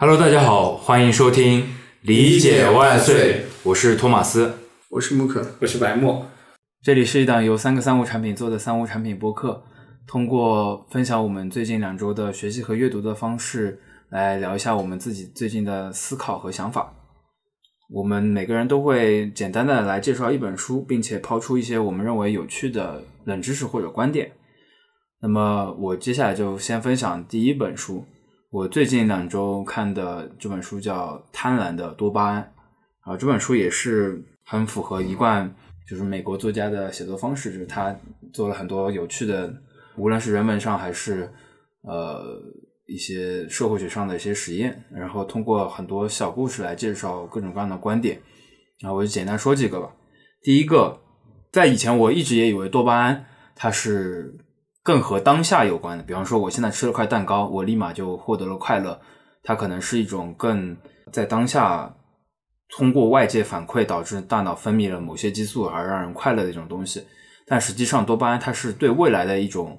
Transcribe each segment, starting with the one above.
Hello，大家好，欢迎收听《理解万岁》，我是托马斯，我是穆克，我是白墨。这里是一档由三个三无产品做的三无产品播客，通过分享我们最近两周的学习和阅读的方式，来聊一下我们自己最近的思考和想法。我们每个人都会简单的来介绍一本书，并且抛出一些我们认为有趣的冷知识或者观点。那么我接下来就先分享第一本书。我最近两周看的这本书叫《贪婪的多巴胺》，啊，这本书也是很符合一贯就是美国作家的写作方式，就是他做了很多有趣的，无论是人文上还是呃一些社会学上的一些实验，然后通过很多小故事来介绍各种各样的观点，然后我就简单说几个吧。第一个，在以前我一直也以为多巴胺它是。更和当下有关的，比方说，我现在吃了块蛋糕，我立马就获得了快乐。它可能是一种更在当下通过外界反馈导致大脑分泌了某些激素而让人快乐的一种东西。但实际上，多巴胺它是对未来的一种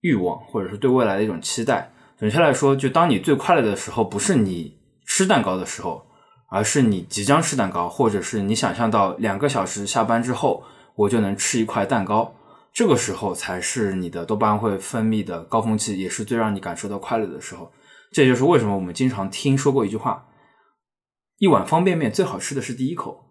欲望，或者是对未来的一种期待。准确来说，就当你最快乐的时候，不是你吃蛋糕的时候，而是你即将吃蛋糕，或者是你想象到两个小时下班之后，我就能吃一块蛋糕。这个时候才是你的多巴胺会分泌的高峰期，也是最让你感受到快乐的时候。这就是为什么我们经常听说过一句话：一碗方便面最好吃的是第一口，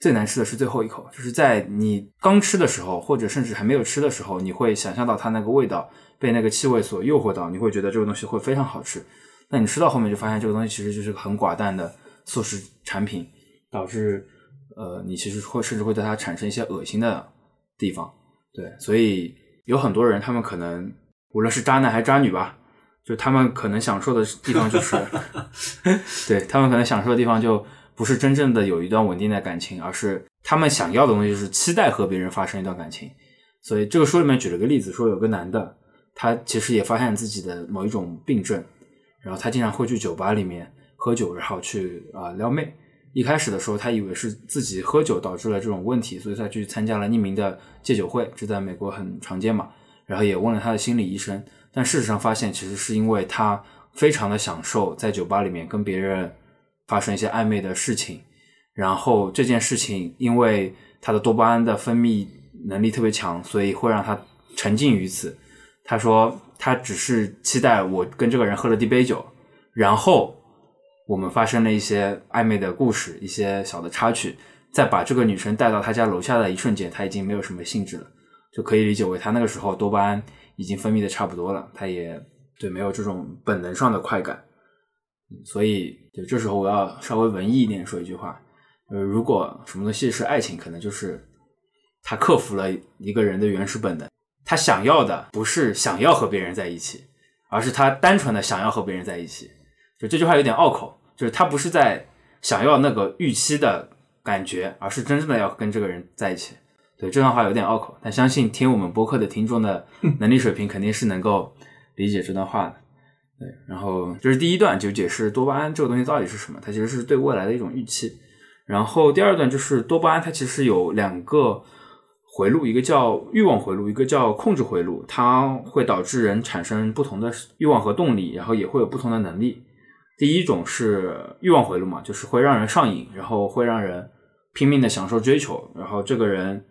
最难吃的是最后一口。就是在你刚吃的时候，或者甚至还没有吃的时候，你会想象到它那个味道，被那个气味所诱惑到，你会觉得这个东西会非常好吃。那你吃到后面就发现这个东西其实就是个很寡淡的速食产品，导致呃你其实会甚至会对它产生一些恶心的地方。对，所以有很多人，他们可能无论是渣男还是渣女吧，就他们可能享受的地方就是，对他们可能享受的地方就不是真正的有一段稳定的感情，而是他们想要的东西就是期待和别人发生一段感情。所以这个书里面举了个例子，说有个男的，他其实也发现自己的某一种病症，然后他经常会去酒吧里面喝酒，然后去啊撩妹。一开始的时候，他以为是自己喝酒导致了这种问题，所以他去参加了匿名的戒酒会，这在美国很常见嘛。然后也问了他的心理医生，但事实上发现，其实是因为他非常的享受在酒吧里面跟别人发生一些暧昧的事情，然后这件事情因为他的多巴胺的分泌能力特别强，所以会让他沉浸于此。他说，他只是期待我跟这个人喝了第一杯酒，然后。我们发生了一些暧昧的故事，一些小的插曲，在把这个女生带到他家楼下的一瞬间，他已经没有什么兴致了，就可以理解为他那个时候多巴胺已经分泌的差不多了，他也对没有这种本能上的快感，所以就这时候我要稍微文艺一点说一句话，呃，如果什么东西是爱情，可能就是他克服了一个人的原始本能，他想要的不是想要和别人在一起，而是他单纯的想要和别人在一起，就这句话有点拗口。就是他不是在想要那个预期的感觉，而是真正的要跟这个人在一起。对这段话有点拗口，但相信听我们播客的听众的能力水平肯定是能够理解这段话的。对，然后这是第一段，就解释多巴胺这个东西到底是什么，它其实是对未来的一种预期。然后第二段就是多巴胺，它其实有两个回路，一个叫欲望回路，一个叫控制回路，它会导致人产生不同的欲望和动力，然后也会有不同的能力。第一种是欲望回路嘛，就是会让人上瘾，然后会让人拼命的享受追求。然后这个人，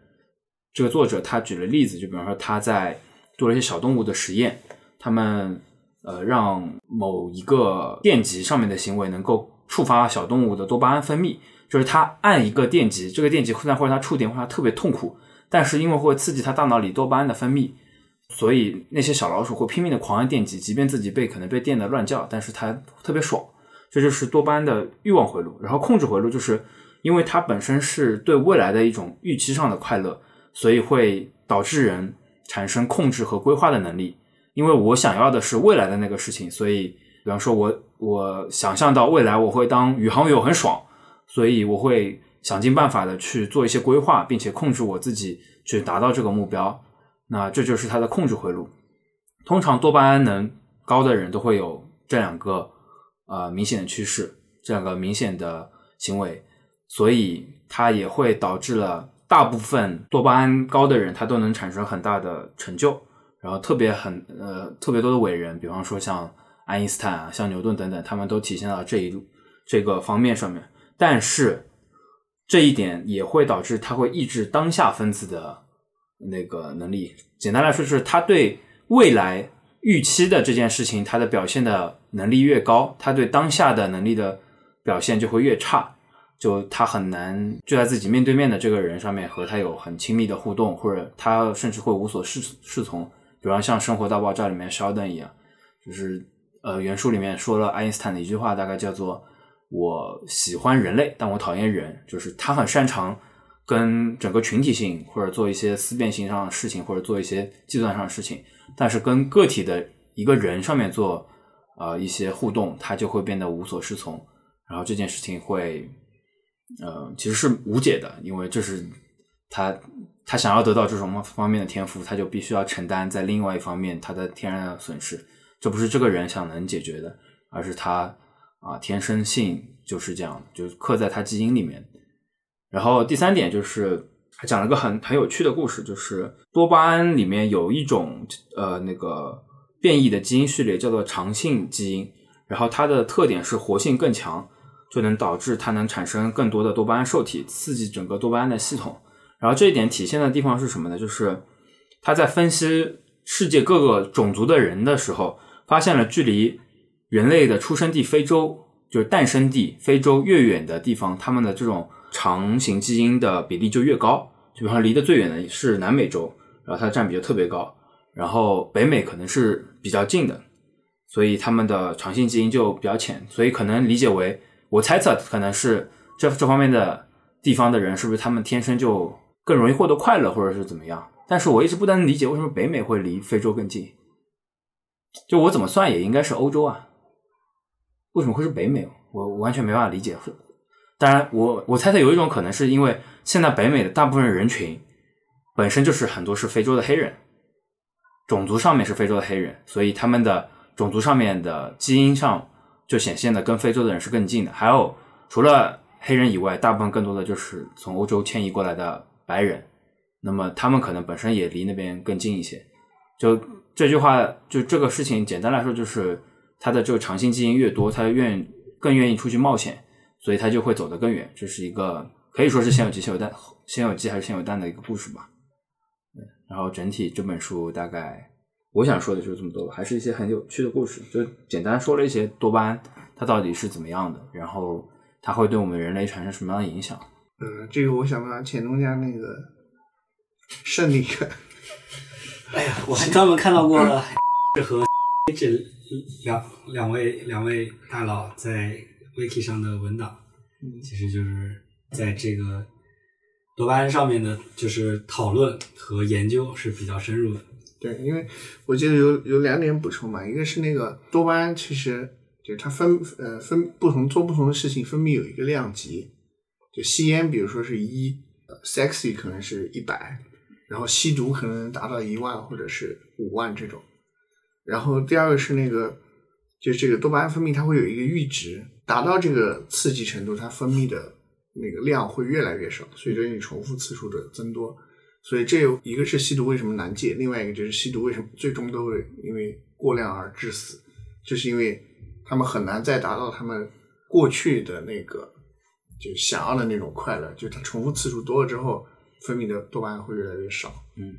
这个作者他举了例子，就比方说他在做了一些小动物的实验，他们呃让某一个电极上面的行为能够触发小动物的多巴胺分泌，就是他按一个电极，这个电极会让或者他触电会他特别痛苦，但是因为会刺激他大脑里多巴胺的分泌。所以那些小老鼠会拼命的狂按电极，即便自己被可能被电的乱叫，但是它特别爽。这就是多巴胺的欲望回路。然后控制回路就是因为它本身是对未来的一种预期上的快乐，所以会导致人产生控制和规划的能力。因为我想要的是未来的那个事情，所以比方说我我想象到未来我会当宇航员很爽，所以我会想尽办法的去做一些规划，并且控制我自己去达到这个目标。那这就是它的控制回路。通常多巴胺能高的人都会有这两个呃明显的趋势，这两个明显的行为，所以它也会导致了大部分多巴胺高的人，他都能产生很大的成就。然后特别很呃特别多的伟人，比方说像爱因斯坦啊，像牛顿等等，他们都体现到这一这个方面上面。但是这一点也会导致它会抑制当下分子的那个能力。简单来说，就是他对未来预期的这件事情，他的表现的能力越高，他对当下的能力的表现就会越差。就他很难就在自己面对面的这个人上面和他有很亲密的互动，或者他甚至会无所适适从。比方像《生活大爆炸》里面 Sheldon 一样，就是呃原书里面说了爱因斯坦的一句话，大概叫做“我喜欢人类，但我讨厌人”。就是他很擅长跟整个群体性或者做一些思辨性上的事情，或者做一些计算上的事情，但是跟个体的一个人上面做呃一些互动，他就会变得无所适从，然后这件事情会。呃，其实是无解的，因为这是他他想要得到这种方面的天赋，他就必须要承担在另外一方面他的天然的损失。这不是这个人想能解决的，而是他啊天生性就是这样，就是刻在他基因里面。然后第三点就是还讲了个很很有趣的故事，就是多巴胺里面有一种呃那个变异的基因序列叫做长性基因，然后它的特点是活性更强。就能导致它能产生更多的多巴胺受体，刺激整个多巴胺的系统。然后这一点体现的地方是什么呢？就是他在分析世界各个种族的人的时候，发现了距离人类的出生地非洲，就是诞生地非洲越远的地方，他们的这种长型基因的比例就越高。就比方离得最远的是南美洲，然后它的占比就特别高。然后北美可能是比较近的，所以他们的长性基因就比较浅，所以可能理解为。我猜测可能是这这方面的地方的人，是不是他们天生就更容易获得快乐，或者是怎么样？但是我一直不能理解为什么北美会离非洲更近。就我怎么算也应该是欧洲啊，为什么会是北美？我完全没办法理解。当然，我我猜测有一种可能是因为现在北美的大部分人群本身就是很多是非洲的黑人，种族上面是非洲的黑人，所以他们的种族上面的基因上。就显现的跟非洲的人是更近的，还有除了黑人以外，大部分更多的就是从欧洲迁移过来的白人，那么他们可能本身也离那边更近一些。就这句话，就这个事情，简单来说就是他的这个长性基因越多，他愿更愿意出去冒险，所以它就会走得更远。这是一个可以说是先有鸡先有蛋，先有鸡还是先有蛋的一个故事吧。然后整体这本书大概。我想说的就是这么多吧，还是一些很有趣的故事，就简单说了一些多巴胺它到底是怎么样的，然后它会对我们人类产生什么样的影响。嗯，这个我想到钱东家那个胜利感。哎呀，我还专门看到过 和 这两两位两位大佬在 wiki 上的文档，其实就是在这个多巴胺上面的，就是讨论和研究是比较深入的。对，因为我记得有有两点补充嘛，一个是那个多巴胺，其实就它分呃分不同做不同的事情分泌有一个量级，就吸烟，比如说是一，sexy 可能是一百，然后吸毒可能达到一万或者是五万这种，然后第二个是那个就这个多巴胺分泌它会有一个阈值，达到这个刺激程度，它分泌的那个量会越来越少，随着你重复次数的增多。所以这有一个是吸毒为什么难戒，另外一个就是吸毒为什么最终都会因为过量而致死，就是因为他们很难再达到他们过去的那个就想要的那种快乐，就他重复次数多了之后，分泌的多巴胺会越来越少。嗯，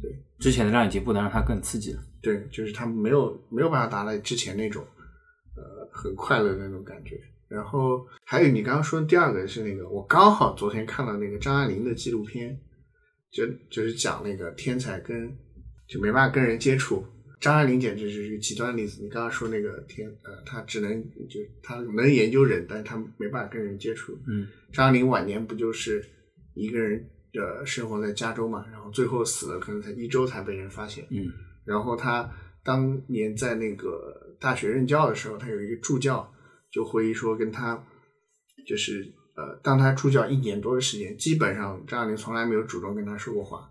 对，之前的量已经不能让它更刺激了。对，就是他没有没有办法达到之前那种呃很快乐的那种感觉。然后还有你刚刚说的第二个是那个，我刚好昨天看了那个张爱玲的纪录片。就就是讲那个天才跟就没办法跟人接触，张爱玲简直是一个极端例子。你刚刚说那个天呃，他只能就他能研究人，但是他没办法跟人接触。嗯，张爱玲晚年不就是一个人的生活在加州嘛，然后最后死了，可能才一周才被人发现。嗯，然后他当年在那个大学任教的时候，他有一个助教就回忆说，跟他就是。呃，当他助教一年多的时间，基本上张爱玲从来没有主动跟他说过话。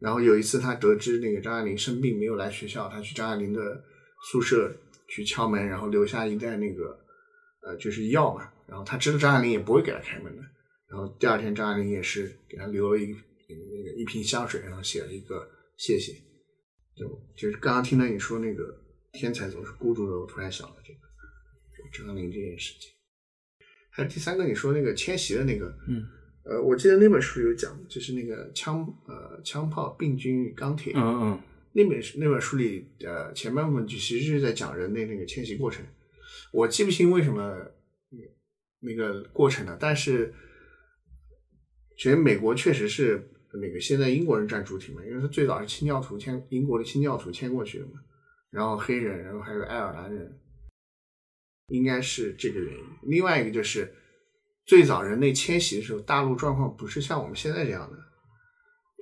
然后有一次，他得知那个张爱玲生病没有来学校，他去张爱玲的宿舍去敲门，然后留下一袋那个呃就是药嘛。然后他知道张爱玲也不会给他开门的。然后第二天，张爱玲也是给他留了一那个一瓶香水，然后写了一个谢谢。就就是刚刚听到你说那个天才总是孤独的，我突然想到这个，就张爱玲这件事情。还有第三个，你说那个迁徙的那个，嗯，呃，我记得那本书有讲，就是那个枪呃枪炮、病菌与钢铁，嗯嗯那本那本书里，呃，前半部分就其实是在讲人类那个迁徙过程。我记不清为什么嗯那个过程了，但是其实美国确实是那个现在英国人占主体嘛，因为他最早是清教徒迁英国的清教徒迁过去的嘛，然后黑人，然后还有爱尔兰人，应该是这个原因。另外一个就是最早人类迁徙的时候，大陆状况不是像我们现在这样的。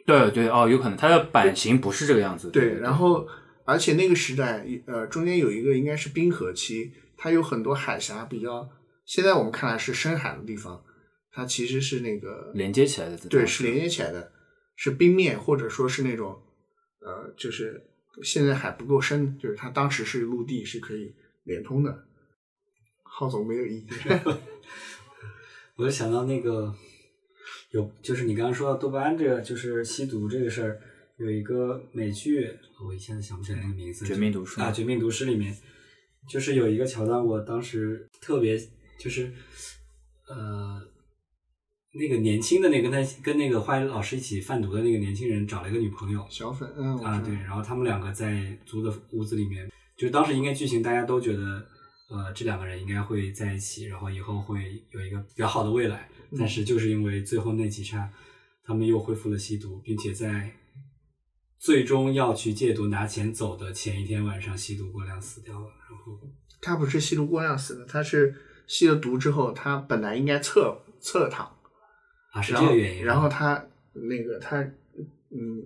对对哦，有可能它的版型不是这个样子。对，然后而且那个时代，呃，中间有一个应该是冰河期，它有很多海峡比较，现在我们看来是深海的地方，它其实是那个连接起来的。对，是连接起来的，是冰面或者说是那种，呃，就是现在海不够深，就是它当时是陆地是可以连通的。浩总没有意见。我就想到那个有，就是你刚刚说到多巴胺这个，就是吸毒这个事儿，有一个美剧，我一下子想不起来那个名字，绝命毒师啊，《绝命毒师》里面就是有一个桥段，我当时特别就是呃，那个年轻的那个跟他跟那个化学老师一起贩毒的那个年轻人找了一个女朋友小粉，嗯，啊，对，然后他们两个在租的屋子里面，就是当时应该剧情大家都觉得。呃，这两个人应该会在一起，然后以后会有一个比较好的未来。但是就是因为最后那几刹，他们又恢复了吸毒，并且在最终要去戒毒拿钱走的前一天晚上吸毒过量死掉了。然后他不是吸毒过量死的，他是吸了毒之后，他本来应该侧侧躺，啊，是这个原因。然后他那个他嗯，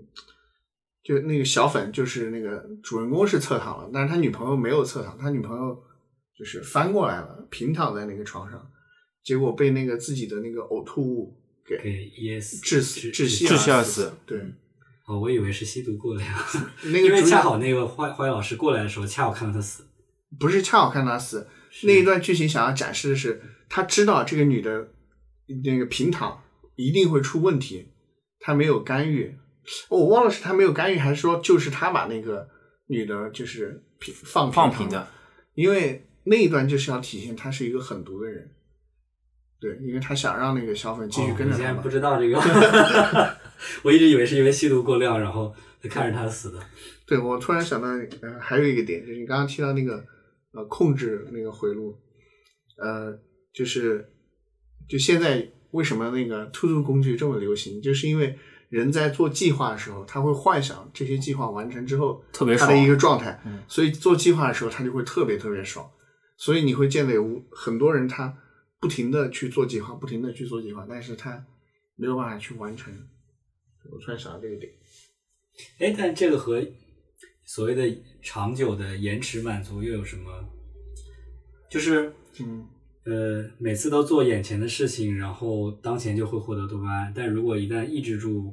就那个小粉就是那个主人公是侧躺了，但是他女朋友没有侧躺，他女朋友就是翻过来了，平躺在那个床上，结果被那个自己的那个呕吐物给给噎死致死窒窒息窒息而死死。对，哦，我以为是吸毒过量，那个因为恰好那个坏坏老师过来的时候，恰好看到他死。不是恰好看到他死，那一段剧情想要展示的是，他知道这个女的那个平躺一定会出问题，他没有干预。我忘了是他没有干预，还是说就是他把那个女的，就是平放平放平的，因为那一段就是要体现他是一个狠毒的人。对，因为他想让那个小粉继续跟着他嘛。不知道这个，我一直以为是因为吸毒过量，然后才看着他死的。对，我突然想到，呃，还有一个点，就是你刚刚提到那个，呃，控制那个回路，呃，就是，就现在为什么那个兔兔工具这么流行，就是因为人在做计划的时候，他会幻想这些计划完成之后特别爽他的一个状态，嗯所以做计划的时候他就会特别特别爽，所以你会见到有很多人他不停的去做计划，不停的去做计划，但是他没有办法去完成。我突然想到这个点。哎，但这个和所谓的长久的延迟满足又有什么？就是嗯，呃，每次都做眼前的事情，然后当前就会获得多巴胺。但如果一旦抑制住，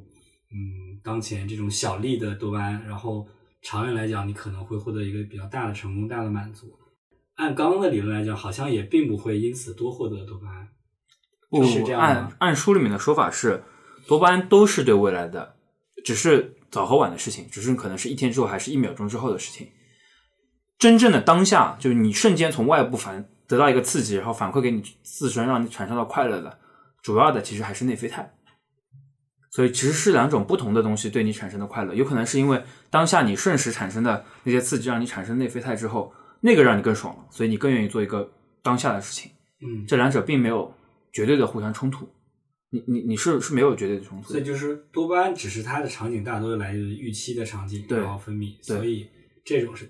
嗯，当前这种小利的多巴胺，然后长远来讲，你可能会获得一个比较大的成功、大的满足。按刚刚的理论来讲，好像也并不会因此多获得多巴胺。不是这样按按书里面的说法是，多巴胺都是对未来的，只是早和晚的事情，只是可能是一天之后还是一秒钟之后的事情。真正的当下，就是你瞬间从外部反得到一个刺激，然后反馈给你自身，让你产生到快乐的，主要的其实还是内啡肽。所以其实是两种不同的东西对你产生的快乐，有可能是因为当下你瞬时产生的那些刺激让你产生内啡肽之后，那个让你更爽了，所以你更愿意做一个当下的事情。嗯，这两者并没有绝对的互相冲突，你你你是是没有绝对的冲突的。所以就是多巴胺只是它的场景大多来自于预期的场景，对然后分泌，所以这种是。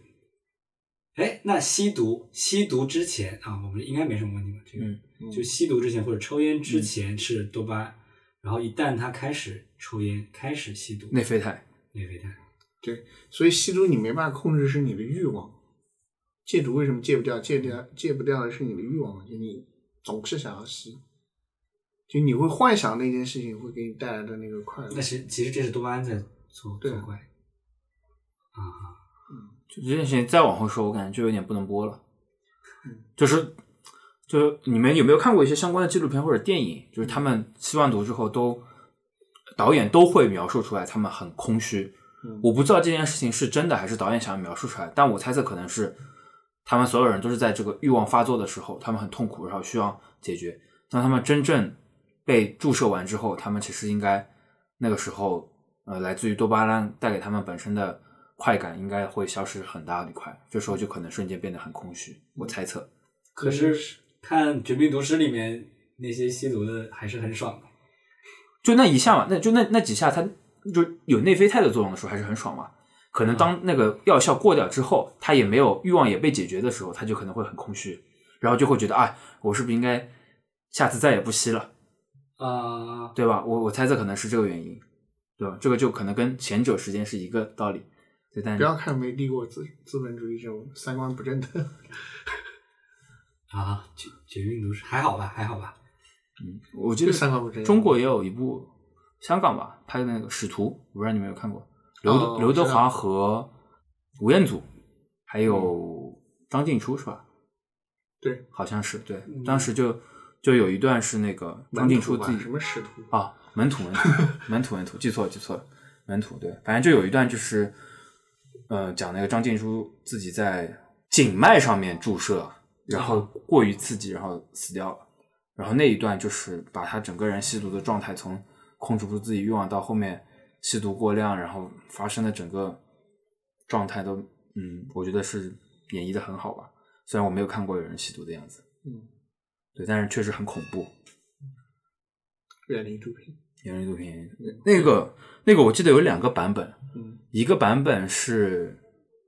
哎，那吸毒吸毒之前啊，我们应该没什么问题吧？这个、嗯就吸毒之前或者抽烟之前是多巴胺，然后一旦他开始抽烟，开始吸毒，内啡肽，内啡肽。对，所以吸毒你没办法控制是你的欲望，戒毒为什么戒不掉？戒掉戒不掉的是你的欲望，就你总是想要吸，就你会幻想那件事情会给你带来的那个快乐那。是其实这是多巴胺在作对作怪啊，就这件事情再往后说，我感觉就有点不能播了。嗯就是，就你们有没有看过一些相关的纪录片或者电影？就是他们吸完毒之后都，导演都会描述出来，他们很空虚，嗯我不知道这件事情是真的还是导演想要描述出来，但我猜测可能是他们所有人都是在这个欲望发作的时候，他们很痛苦，然后需要解决。当他们真正被注射完之后，他们其实应该那个时候，呃，来自于多巴胺带给他们本身的快感应该会消失很大的一块，这时候就可能瞬间变得很空虚。我猜测，可是看《绝命毒师》里面那些吸毒的还是很爽的。就那一下嘛，那就那那几下，它就有内啡肽的作用的时候，还是很爽嘛。可能当那个药效过掉之后，他也没有欲望也被解决的时候，他就可能会很空虚，然后就会觉得，哎，我是不是应该下次再也不吸了，啊、对吧？我我猜测可能是这个原因，对吧？这个就可能跟前者时间是一个道理。对，但不要看没立过资资本主义这种三观不正的，啊，绝绝命毒师还好吧，还好吧。嗯我记得三观不正。中国也有一部香港吧拍的那个《使徒》，我不知道你们有看过，刘德、哦刘德华和吴彦祖，还有张静初是吧？对，好像是对，当时就就有一段是那个张静初门徒吧自己什么使徒？啊，门徒门徒 门徒门徒，记错了记错了，门徒对，反正就有一段就是，呃，讲那个张静初自己在颈脉上面注射，然后过于刺激，然后死掉了。然后那一段就是把他整个人吸毒的状态从控制不住自己欲望到后面吸毒过量，然后发生的整个状态都，嗯，我觉得是演绎的很好吧。虽然我没有看过有人吸毒的样子，嗯，对，但是确实很恐怖。远离毒品。原力毒品那个那个，我记得有两个版本，嗯一个版本是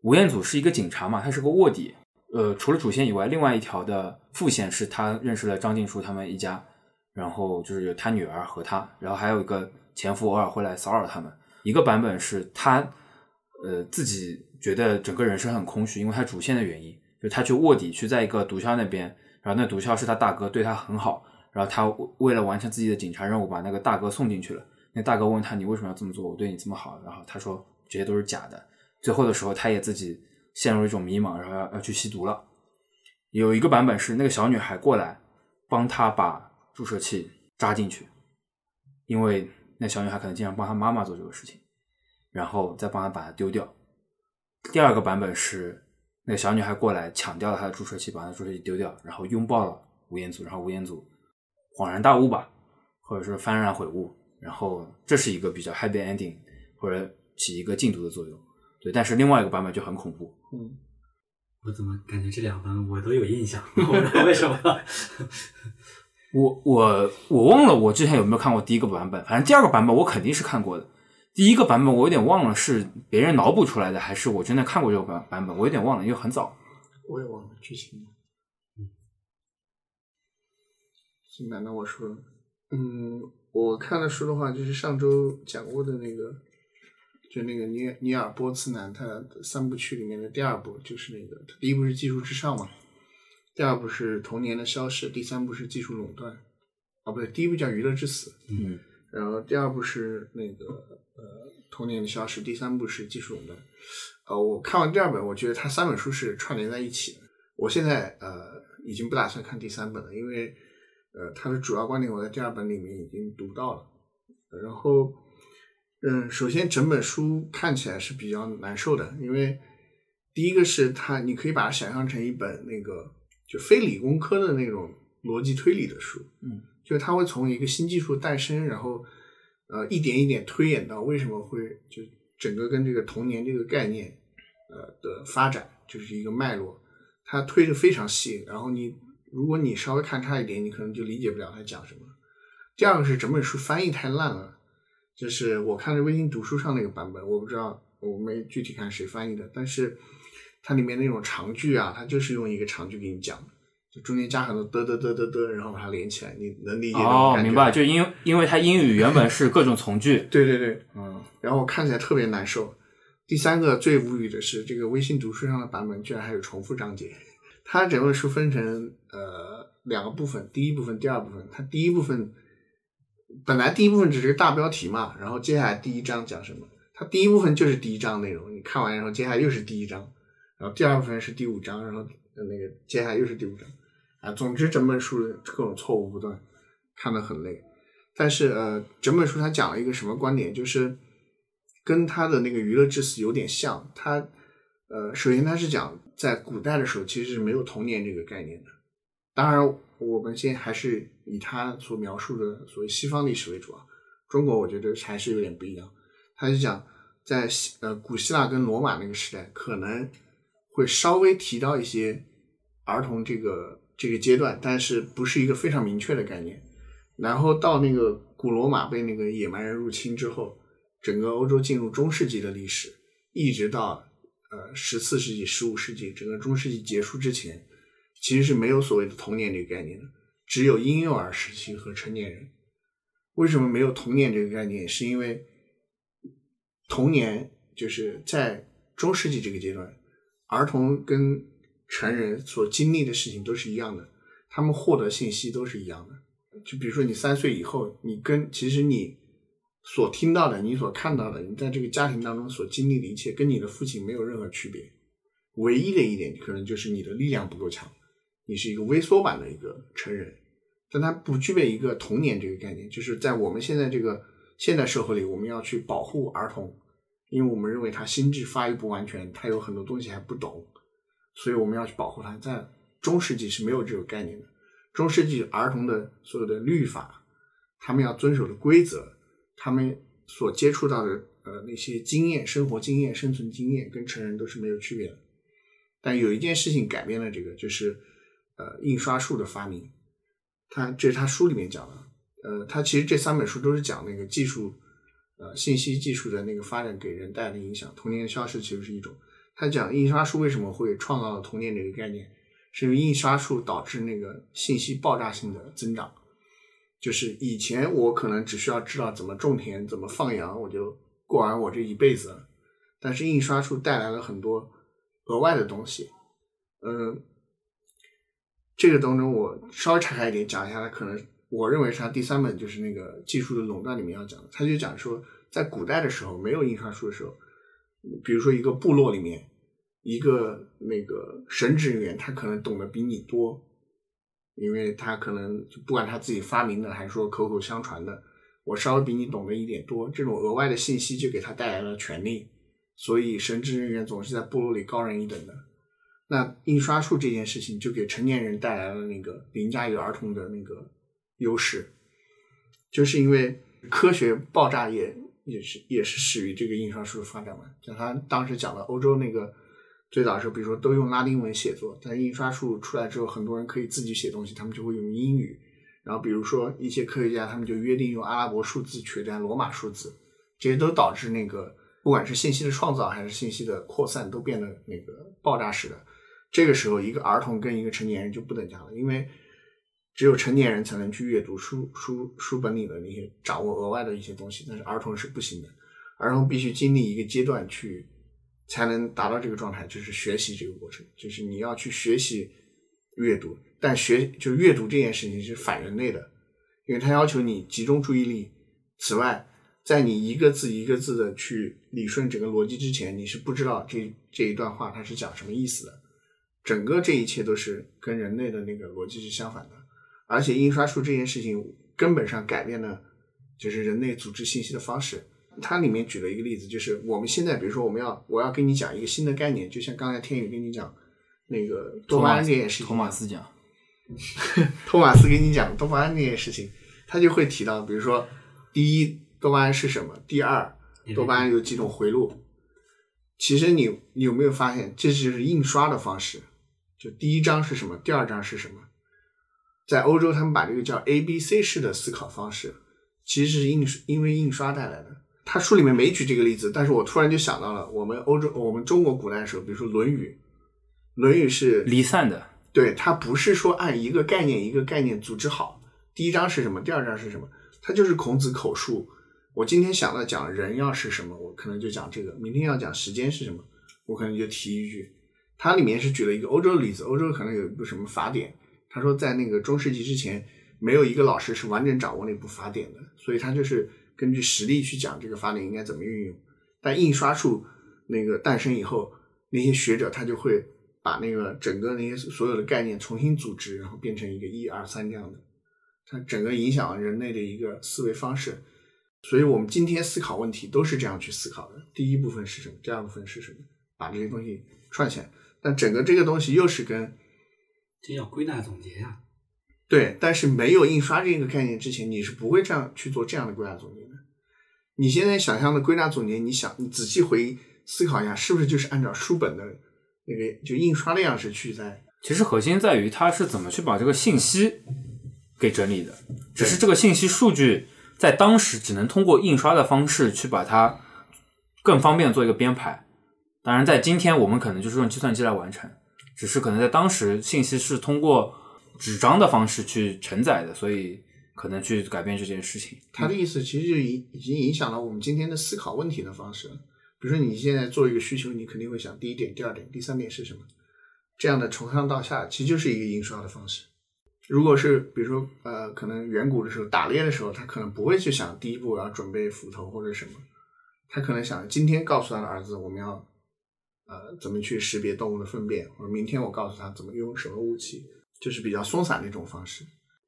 吴彦祖是一个警察嘛，他是个卧底。呃，除了主线以外，另外一条的副线是他认识了张静初他们一家，然后就是有他女儿和他，然后还有一个前夫偶尔会来骚扰他们。一个版本是他呃自己觉得整个人生很空虚，因为他主线的原因，就他去卧底去在一个毒枭那边，然后那毒枭是他大哥，对他很好，然后他为了完成自己的警察任务，把那个大哥送进去了。那大哥问他：“你为什么要这么做？我对你这么好。”然后他说：“这些都是假的。”最后的时候，他也自己陷入一种迷茫，然后要要去吸毒了。有一个版本是那个小女孩过来帮他把注射器扎进去，因为那小女孩可能经常帮她妈妈做这个事情，然后再帮她把它丢掉。第二个版本是那个小女孩过来抢掉了她的注射器，把她注射器丢掉，然后拥抱了吴彦祖，然后吴彦祖恍然大悟吧，或者说幡然悔悟，然后这是一个比较 happy ending，或者起一个禁毒的作用。对，但是另外一个版本就很恐怖。嗯，我怎么感觉这两版我都有印象？我不知道为什么。我我我忘了我之前有没有看过第一个版本，反正第二个版本我肯定是看过的。第一个版本我有点忘了是别人脑补出来的，还是我真的看过这个版版本，我有点忘了，因为很早。我也忘了剧情了。行吧，那我说，嗯，我看的书的话，就是上周讲过的那个，就那个尼尼尔波茨南他三部曲里面的第二部，就是那个第一部是技术至上嘛，第二部是童年的消逝，第三部是技术垄断，啊不对，第一部叫娱乐至死，嗯然后第二部是那个呃童年的消失，第三部是技术垄断。呃，我看完第二本，我觉得它三本书是串联在一起的。我现在呃已经不打算看第三本了，因为呃他的主要观点我在第二本里面已经读到了。然后嗯，首先整本书看起来是比较难受的，因为第一个是它，你可以把它想象成一本那个就非理工科的那种逻辑推理的书。嗯。就是它会从一个新技术诞生，然后呃一点一点推演到为什么会就整个跟这个童年这个概念呃的发展就是一个脉络，它推的非常细。然后你如果你稍微看差一点，你可能就理解不了他讲什么。第二个是整本书翻译太烂了，就是我看的微信读书上那个版本，我不知道我没具体看谁翻译的，但是它里面那种长句啊，它就是用一个长句给你讲的。就中间加很多嘚嘚嘚嘚嘚，然后把它连起来，你能理解哦，明白，就因因为它英语原本是各种从句，对对对，嗯然后看起来特别难受。第三个最无语的是，这个微信读书上的版本居然还有重复章节。它整本书分成呃两个部分，第一部分、第二部分。它第一部分本来第一部分只是个大标题嘛，然后接下来第一章讲什么？它第一部分就是第一章内容，你看完然后接下来又是第一章，然后第二部分是第五章，然后那个接下来又是第五章。啊，总之整本书各种错误不断，看得很累。但是呃，整本书它讲了一个什么观点？就是跟他的那个娱乐至死有点像。他呃，首先他是讲在古代的时候其实是没有童年这个概念的。当然，我们现在还是以他所描述的所谓西方历史为主啊。中国我觉得还是有点不一样。他就讲在希呃古希腊跟罗马那个时代，可能会稍微提到一些儿童这个这个阶段，但是不是一个非常明确的概念。然后到那个古罗马被那个野蛮人入侵之后，整个欧洲进入中世纪的历史，一直到呃十四世纪、十五世纪，整个中世纪结束之前，其实是没有所谓的童年这个概念的，只有婴幼儿时期和成年人。为什么没有童年这个概念？是因为童年就是在中世纪这个阶段，儿童跟成人所经历的事情都是一样的，他们获得信息都是一样的。就比如说你三岁以后，你跟其实你所听到的、你所看到的、你在这个家庭当中所经历的一切，跟你的父亲没有任何区别。唯一的一点可能就是你的力量不够强，你是一个微缩版的一个成人，但他不具备一个童年这个概念。就是在我们现在这个现代社会里，我们要去保护儿童，因为我们认为他心智发育不完全，他有很多东西还不懂，所以我们要去保护他。在中世纪是没有这个概念的。中世纪儿童的所有的律法，他们要遵守的规则，他们所接触到的呃那些经验、生活经验、生存经验，跟成人都是没有区别的。但有一件事情改变了这个，就是呃印刷术的发明。他这是他书里面讲的，呃，他其实这三本书都是讲那个技术，呃，信息技术的那个发展给人带来的影响。童年的消失其实是一种。他讲印刷术为什么会创造了童年这个概念。是因为印刷术导致那个信息爆炸性的增长，就是以前我可能只需要知道怎么种田、怎么放羊，我就过完我这一辈子了。但是印刷术带来了很多额外的东西，嗯，这个当中我稍微岔开一点讲一下，它可能我认为是它第三本就是那个技术的垄断里面要讲的，他就讲说，在古代的时候没有印刷术的时候，比如说一个部落里面。一个那个神职人员，他可能懂得比你多，因为他可能就不管他自己发明的还是说口口相传的，我稍微比你懂得一点多，这种额外的信息就给他带来了权利，所以神职人员总是在部落里高人一等的。那印刷术这件事情就给成年人带来了那个凌驾于儿童的那个优势，就是因为科学爆炸也也是也是始于这个印刷术的发展嘛，像他当时讲的欧洲那个。最早的时候，比如说都用拉丁文写作，但印刷术出来之后，很多人可以自己写东西，他们就会用英语。然后比如说一些科学家，他们就约定用阿拉伯数字取代罗马数字，这些都导致那个不管是信息的创造还是信息的扩散，都变得那个爆炸式的。这个时候，一个儿童跟一个成年人就不等价了，因为只有成年人才能去阅读书书书本里的那些掌握额外的一些东西，但是儿童是不行的，儿童必须经历一个阶段去。才能达到这个状态，就是学习这个过程，就是你要去学习阅读，但学就阅读这件事情是反人类的，因为它要求你集中注意力。此外，在你一个字一个字的去理顺整个逻辑之前，你是不知道这这一段话它是讲什么意思的。整个这一切都是跟人类的那个逻辑是相反的，而且印刷术这件事情根本上改变了就是人类组织信息的方式。它里面举了一个例子，就是我们现在，比如说我们要我要跟你讲一个新的概念，就像刚才天宇跟你讲那个多巴胺这件事情，托马斯讲，托马斯跟你讲多巴胺这件事情，他就会提到，比如说第一，多巴胺是什么？第二，多巴胺有几种回路？其实你你有没有发现，这就是印刷的方式？就第一章是什么？第二章是什么？在欧洲，他们把这个叫 A B C 式的思考方式，其实是印因为印刷带来的。他书里面没举这个例子，但是我突然就想到了，我们欧洲、我们中国古代的时候，比如说《论语》，《论语》是离散的，对，它不是说按一个概念一个概念组织好，第一章是什么，第二章是什么，它就是孔子口述。我今天想到讲人要是什么，我可能就讲这个；明天要讲时间是什么，我可能就提一句。它里面是举了一个欧洲的例子，欧洲可能有一部什么法典，他说在那个中世纪之前，没有一个老师是完整掌握那部法典的，所以他就是。根据实例去讲这个法典应该怎么运用，但印刷术那个诞生以后，那些学者他就会把那个整个那些所有的概念重新组织，然后变成一个一二三这样的，它整个影响了人类的一个思维方式。所以我们今天思考问题都是这样去思考的。第一部分是什么？第二部分是什么？把这些东西串起来。但整个这个东西又是跟这叫归纳总结呀、对，但是没有印刷这个概念之前，你是不会这样去做这样的归纳总结的。你现在想象的归纳总结，你想你仔细回思考一下，是不是就是按照书本的那个就印刷的样式去在其实核心在于它是怎么去把这个信息给整理的，只是这个信息数据在当时只能通过印刷的方式去把它更方便做一个编排。当然，在今天我们可能就是用计算机来完成，只是可能在当时信息是通过纸张的方式去承载的，所以可能去改变这件事情。他的意思其实就已已经影响了我们今天的思考问题的方式。比如说你现在做一个需求，你肯定会想第一点、第二点、第三点是什么？这样的从上到下，其实就是一个印刷的方式。如果是比如说呃，可能远古的时候打猎的时候，他可能不会去想第一步我要准备斧头或者什么，他可能想今天告诉他的儿子我们要呃怎么去识别动物的粪便，或者明天我告诉他怎么用什么武器，就是比较松散的一种方式。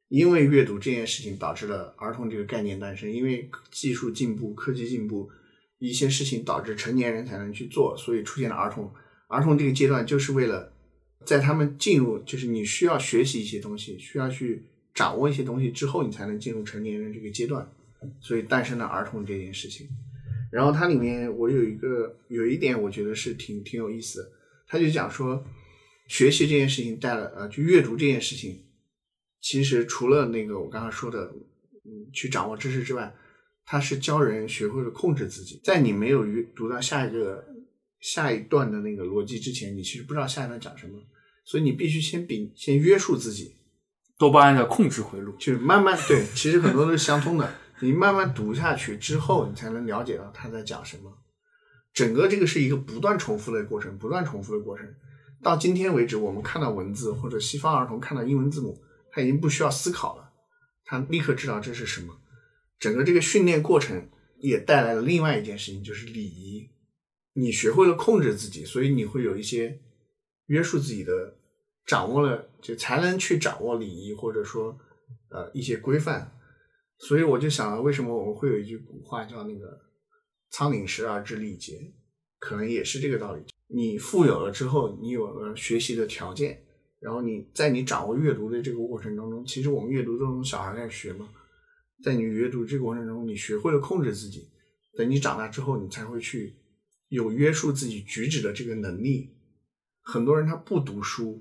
因为阅读这件事情导致了儿童这个概念诞生，因为技术进步、科技进步，一些事情导致成年人才能去做，所以出现了儿童。儿童这个阶段就是为了在他们进入，就是你需要学习一些东西，需要去掌握一些东西之后，你才能进入成年人这个阶段，所以诞生了儿童这件事情。然后它里面我有一个有一点我觉得是挺挺有意思的，他就讲说学习这件事情带了呃，就阅读这件事情。其实除了那个我刚刚说的，嗯，去掌握知识之外，它是教人学会了控制自己。在你没有阅读到下一个下一段的那个逻辑之前，你其实不知道下一段讲什么，所以你必须先比先约束自己，多巴胺的控制回路，就是慢慢对，其实很多都是相通的。你慢慢读下去之后，你才能了解到他在讲什么。整个这个是一个不断重复的过程，不断重复的过程。到今天为止，我们看到文字或者西方儿童看到英文字母。他已经不需要思考了，他立刻知道这是什么。整个这个训练过程也带来了另外一件事情，就是礼仪。你学会了控制自己，所以你会有一些约束自己的，掌握了就才能去掌握礼仪，或者说呃一些规范。所以我就想了，为什么我们会有一句古话叫那个“仓廪实而知礼节”，可能也是这个道理。你富有了之后，你有了学习的条件。然后你在你掌握阅读的这个过程当中，其实我们阅读都从小孩开始学嘛，在你阅读这个过程中，你学会了控制自己，等你长大之后，你才会去有约束自己举止的这个能力。很多人他不读书，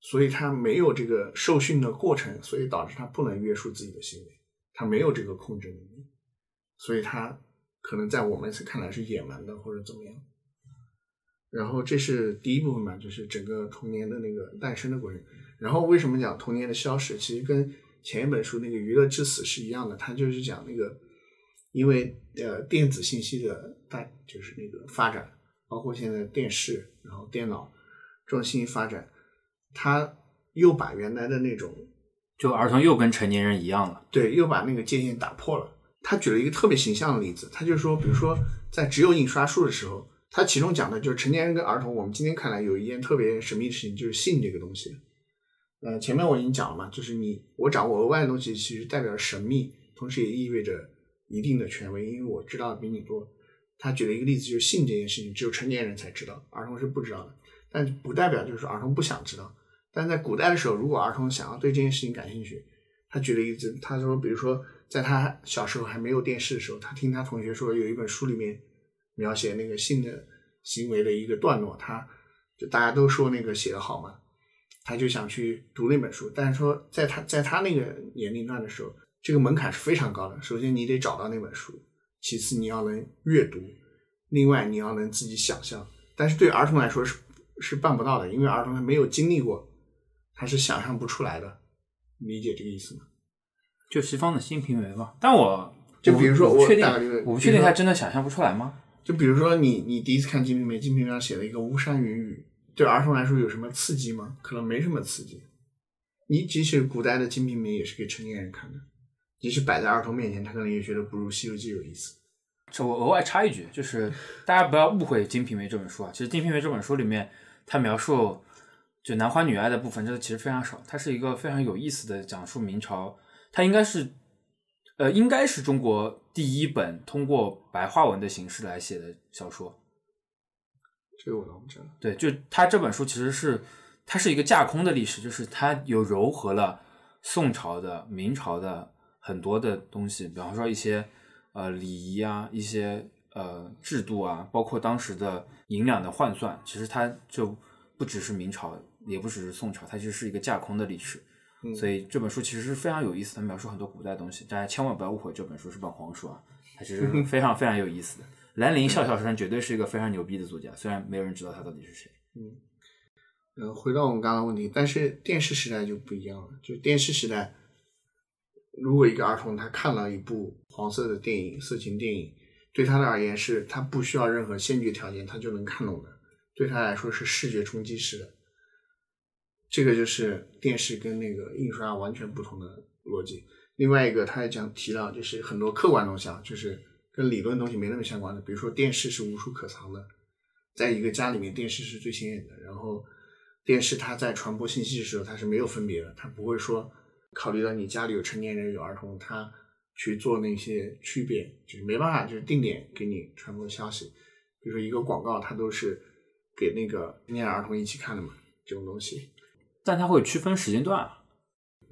所以他没有这个受训的过程，所以导致他不能约束自己的行为，他没有这个控制能力，所以他可能在我们看来是野蛮的或者怎么样。然后这是第一部分吧，就是整个童年的那个诞生的过程。然后为什么讲童年的消失？其实跟前一本书那个《娱乐至死》是一样的，它就是讲那个，因为呃电子信息的大就是那个发展，包括现在电视，然后电脑这种信息发展，它又把原来的那种就儿童又跟成年人一样了。对，又把那个界限打破了。他举了一个特别形象的例子，他就说，比如说在只有印刷术的时候。他其中讲的就是成年人跟儿童，我们今天看来有一件特别神秘的事情，就是性这个东西。呃，前面我已经讲了嘛，就是你我掌握额外的东西，其实代表神秘，同时也意味着一定的权威，因为我知道的比你多。他举了一个例子，就是性这件事情，只有成年人才知道，儿童是不知道的。但不代表就是说儿童不想知道。但在古代的时候，如果儿童想要对这件事情感兴趣，他举了一个例子，他说，比如说在他小时候还没有电视的时候，他听他同学说有一本书里面。描写那个性的行为的一个段落，他就大家都说那个写的好嘛，他就想去读那本书。但是说在他在他那个年龄段的时候，这个门槛是非常高的。首先你得找到那本书，其次你要能阅读，另外你要能自己想象。但是对儿童来说是是办不到的，因为儿童他没有经历过，他是想象不出来的。理解这个意思吗？就西方的新平原嘛。但我就比如说我确定我不确定他真的想象不出来吗？就比如说你，你第一次看《金瓶梅》，《金瓶梅》上写了一个巫山云雨，对儿童来说有什么刺激吗？可能没什么刺激。你即使古代的《金瓶梅》也是给成年人看的，即使摆在儿童面前，他可能也觉得不如《西游记》有意思。这我额外插一句，就是大家不要误会《金瓶梅》这本书啊。其实《金瓶梅》这本书里面，它描述就男欢女爱的部分，这个其实非常少。它是一个非常有意思的讲述明朝，它应该是呃，应该是中国第一本通过白话文的形式来写的小说。这个我倒不知道。对，就他这本书其实是它是一个架空的历史，就是它有糅合了宋朝的、明朝的很多的东西，比方说一些呃礼仪啊，一些呃制度啊，包括当时的银两的换算，其实它就不只是明朝，也不只是宋朝，它其实是一个架空的历史。嗯所以这本书其实是非常有意思的，描述很多古代东西。大家千万不要误会，这本书是本黄书啊，它其实是 非常非常有意思的。兰陵笑笑生绝对是一个非常牛逼的作家，虽然没有人知道他到底是谁。嗯，回到我们刚刚的问题，但是电视时代就不一样了。就电视时代，如果一个儿童他看了一部黄色的电影、色情电影，对他的而言是他不需要任何先决条件，他就能看懂的，对他来说是视觉冲击式的。这个就是电视跟那个印刷完全不同的逻辑。另外一个，他还讲提到就是很多客观东西啊，就是跟理论东西没那么相关的，比如说电视是无处可藏的，在一个家里面，电视是最显眼的。然后，电视它在传播信息的时候，它是没有分别的，它不会说考虑到你家里有成年人有儿童，它去做那些区别，就是没办法，就是定点给你传播消息。比如说一个广告，它都是给那个成年人儿童一起看的嘛，这种东西。但它会区分时间段啊，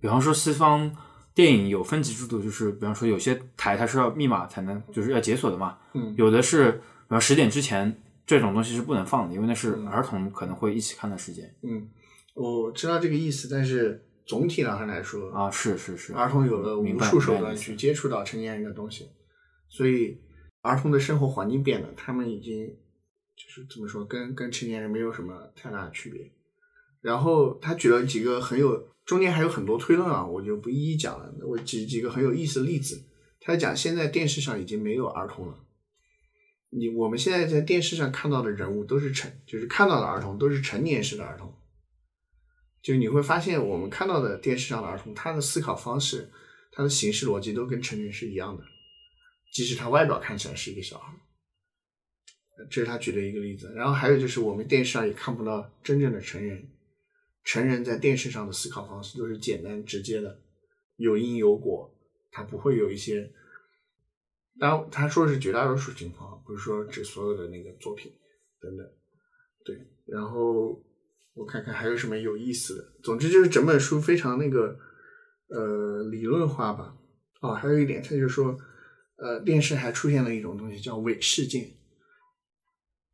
比方说西方电影有分级制度，就是比方说有些台它是要密码才能，就是要解锁的嘛，嗯。有的是比方十点之前这种东西是不能放的，因为那是儿童可能会一起看的时间。嗯，我知道这个意思，但是总体上来说，啊，是是是，儿童有了无数手段去。接触到成年人的东西，所以儿童的生活环境变了，他们已经就是怎么说，跟跟成年人没有什么太大的区别。然后他举了几个很有，中间还有很多推论啊，我就不一一讲了。我举几个很有意思的例子。他讲现在电视上已经没有儿童了，你我们现在在电视上看到的人物都是成，就是看到的儿童都是成年式的儿童。就你会发现，我们看到的电视上的儿童，他的思考方式、他的形式逻辑都跟成人是一样的，即使他外表看起来是一个小孩。这是他举的一个例子。然后还有就是，我们电视上也看不到真正的成人，成人在电视上的思考方式都是简单直接的，有因有果，他不会有一些。当，他说是绝大多数情况，不是说指所有的那个作品等等。对，然后我看看还有什么有意思的。总之就是整本书非常那个呃理论化吧。哦，还有一点，他就说，呃，电视还出现了一种东西叫伪事件，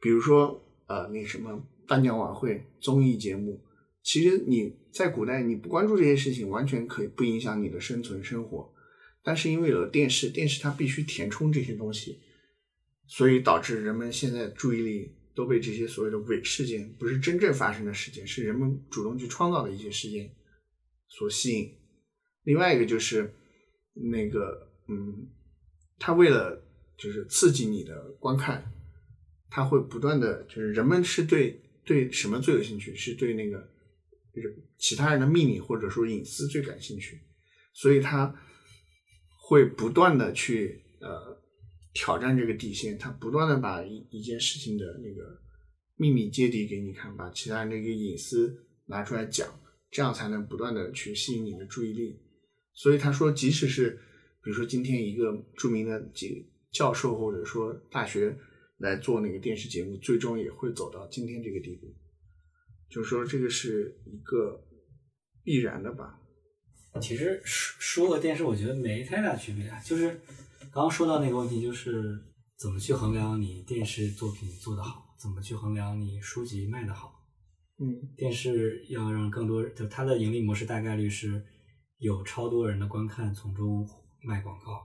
比如说呃那什么颁奖晚会、综艺节目，其实你在古代你不关注这些事情，完全可以不影响你的生存生活。但是因为有了电视，电视它必须填充这些东西，所以导致人们现在注意力都被这些所谓的伪事件，不是真正发生的事件，是人们主动去创造的一些事件所吸引。另外一个就是那个，嗯，他为了就是刺激你的观看，他会不断的就是人们是对对什么最有兴趣，是对那个就是其他人的秘密或者说隐私最感兴趣，所以他会不断的去呃挑战这个底线，他不断的把一一件事情的那个秘密揭底给你看，把其他人的一个隐私拿出来讲，这样才能不断的去吸引你的注意力。所以他说，即使是比如说今天一个著名的几教授或者说大学来做那个电视节目，最终也会走到今天这个地步。就是说，这个是一个必然的吧。其实书书和电视我觉得没太大区别啊，就是刚刚说到那个问题，就是怎么去衡量你电视作品做得好，怎么去衡量你书籍卖得好。嗯电视要让更多，就它的盈利模式大概率是有超多人的观看，从中卖广告。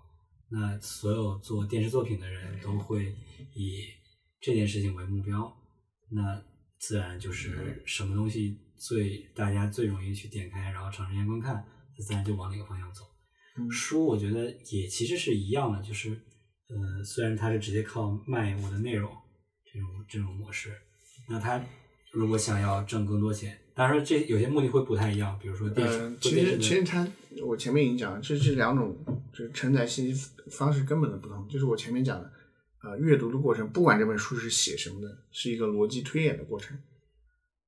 那所有做电视作品的人都会以这件事情为目标，那自然就是什么东西最大家最容易去点开，然后长时间观看，自然就往那个方向走。嗯书我觉得也其实是一样的，就是呃，虽然它是直接靠卖我的内容这种这种模式，那它如果想要挣更多钱，当然这有些目的会不太一样，比如说电视，呃，其实其实它，我前面已经讲了，这这两种就是承载信息方式根本的不同。就是我前面讲的，呃，阅读的过程，不管这本书是写什么的，是一个逻辑推演的过程。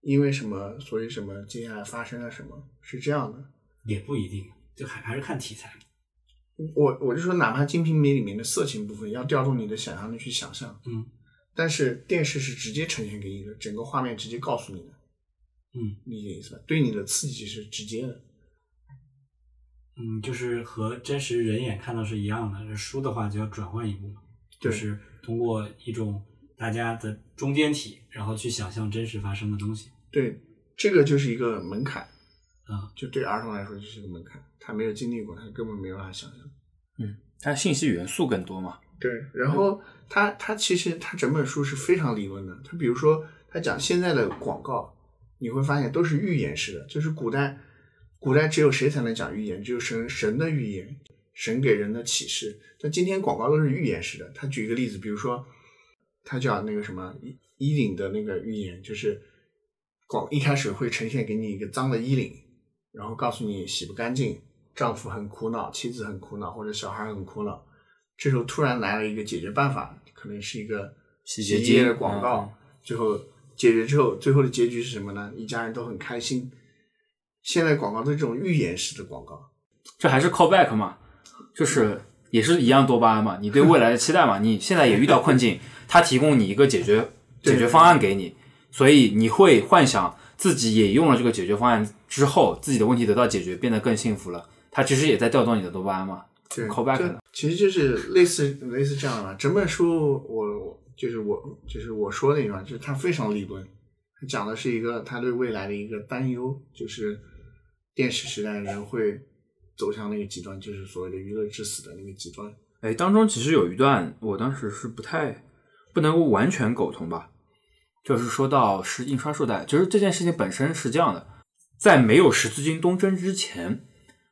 因为什么，所以什么，接下来发生了什么，是这样的。也不一定，就还还是看题材。我我就说，哪怕《金瓶梅》里面的色情部分，要调动你的想象力去想象，嗯，但是电视是直接呈现给你的，整个画面直接告诉你的，嗯理解意思吧？对你的刺激是直接的，嗯，就是和真实人眼看到是一样的。这书的话就要转换一步嘛，就是通过一种大家的中间体，然后去想象真实发生的东西。对，这个就是一个门槛，啊，就对儿童来说就是一个门槛，他没有经历过，他根本没有办法想象。嗯，他信息元素更多嘛。对，然后他他其实他整本书是非常理论的。他比如说，他讲现在的广告，你会发现都是预言式的，就是古代古代只有谁才能讲预言？只有神神的预言，神给人的启示。但今天广告都是预言式的。他举一个例子，比如说他讲那个什么衣衣领的那个预言，就是广一开始会呈现给你一个脏的衣领，然后告诉你洗不干净，丈夫很苦恼，妻子很苦恼，或者小孩很苦恼。这时候突然来了一个解决办法，可能是一个洗洁精的广告，嗯最后解决之后，最后的结局是什么呢？一家人都很开心。现在广告都是这种预言式的广告，这还是 callback 嘛，就是也是一样多巴胺嘛，你对未来的期待嘛，你现在也遇到困境，他提供你一个解决解决方案给你，所以你会幻想自己也用了这个解决方案之后，自己的问题得到解决，变得更幸福了。他其实也在调动你的多巴胺嘛对，callback 的。其实就是类似类似这样的吧。整本书我我就是我就是我说的那句话，就是它非常理论，它讲的是一个他对未来的一个担忧，就是电视时代的人会走向那个极端，就是所谓的娱乐至死的那个极端。哎，当中其实有一段，我当时是不太不能够完全苟同吧，就是说到是印刷术代，就是这件事情本身是这样的，在没有十字军东征之前，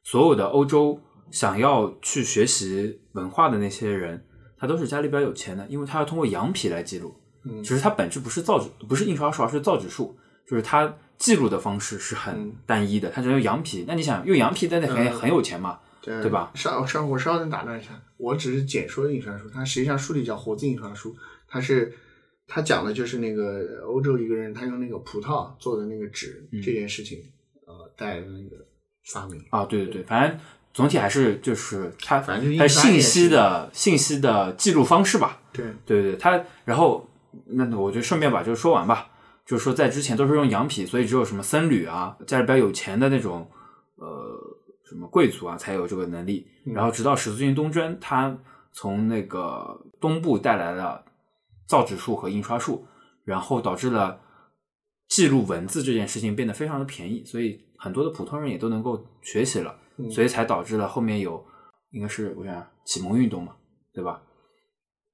所有的欧洲想要去学习文化的那些人，他都是家里比较有钱的，因为他要通过羊皮来记录，嗯只是它本质不是造纸，不是印刷术，而是造纸术，就是它记录的方式是很嗯单一的，它只能用羊皮。那你想用羊皮，那得很、嗯很有钱嘛，对对吧？稍稍我稍等打断一下，我只是简说印刷术，它实际上书里叫活字印刷术，它是它讲的就是那个欧洲一个人他用那个葡萄做的那个纸、嗯这件事情，呃带来的那个发明。啊，对对对，反正总体还是就是它，反正就是它信息的信息的记录方式吧。对，对对对，它然后那我就顺便把这个说完吧，就是说在之前都是用羊皮，所以只有什么僧侣啊，家里比较有钱的那种呃什么贵族啊才有这个能力。嗯然后直到十字军东征，他从那个东部带来了造纸术和印刷术，然后导致了记录文字这件事情变得非常的便宜，所以很多的普通人也都能够学习了，嗯所以才导致了后面有应该是我想想启蒙运动嘛，对吧？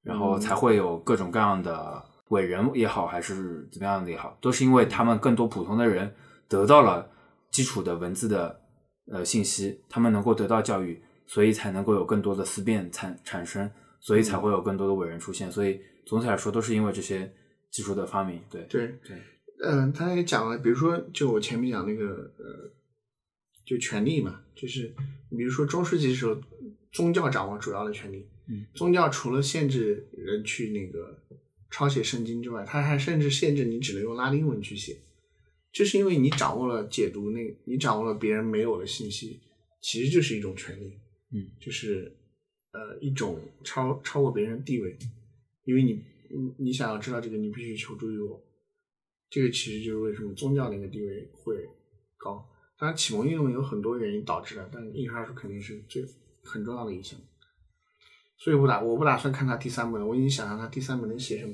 然后嗯才会有各种各样的伟人也好，还是怎么样的也好，都是因为他们更多普通的人得到了基础的文字的呃信息，他们能够得到教育，所以才能够有更多的思辨产产生，所以才会有更多的伟人出现。所以总体来说，都是因为这些技术的发明。对对，对，嗯、他也讲了，比如说，就我前面讲那个呃，就权力嘛，就是比如说中世纪的时候，宗教掌握主要的权力。嗯，宗教除了限制人去那个抄写圣经之外，它还甚至限制你只能用拉丁文去写，就是因为你掌握了解读那，你掌握了别人没有的信息，其实就是一种权利。嗯，就是呃一种超超过别人的地位，因为你你你想要知道这个，你必须求助于我。这个其实就是为什么宗教那个地位会高。当然，启蒙运动有很多原因导致的，但印刷术肯定是最很重要的一项。所以我打我不打算看他第三本，我已经想象他第三本能写什么。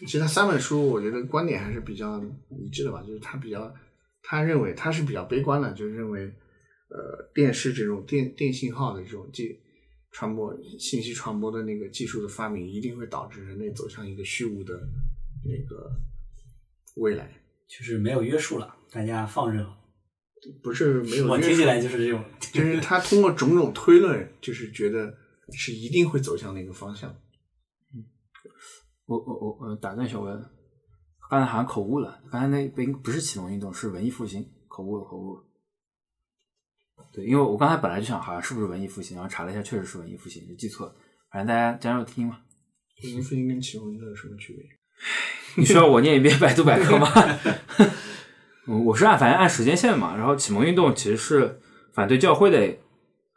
其实他三本书，我觉得观点还是比较一致的吧，就是他比较，他认为他是比较悲观的，就是认为，呃，电视这种电电信号的这种技传播信息传播的那个技术的发明，一定会导致人类走向一个虚无的那个未来。就是没有约束了，大家放任了。不是没有约束我听起来就是这种，就是他通过种种推论，就是觉得是一定会走向那个方向。嗯我我我我打断一下，我刚才好像口误了，刚才那不应不是启蒙运动，是文艺复兴，口误了口误了。对，因为我刚才本来就想好像是不是文艺复兴，然后查了一下，确实是文艺复兴，就记错了。反正大家将就听嘛。文艺复兴跟启蒙运动有什么区别？你需要我念一遍百度百科吗？我我是按反正按时间线嘛，然后启蒙运动其实是反对教会的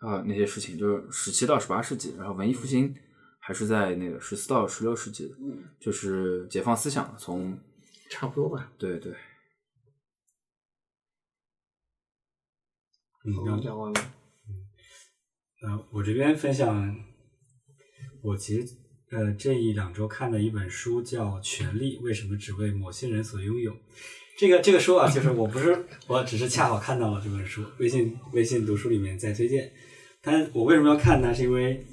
啊那些事情，就是十七到十八世纪，然后文艺复兴还是在那个十四到十六世纪的，嗯，就是解放思想从差不多吧。对对，嗯，我然后讲完了。呃，我这边分享，我其实呃这一两周看的一本书叫《权力为什么只为某些人所拥有》。这个这个书啊，就是我不是，我只是恰好看到了这本书，微信微信读书里面在推荐。但我为什么要看它？是因为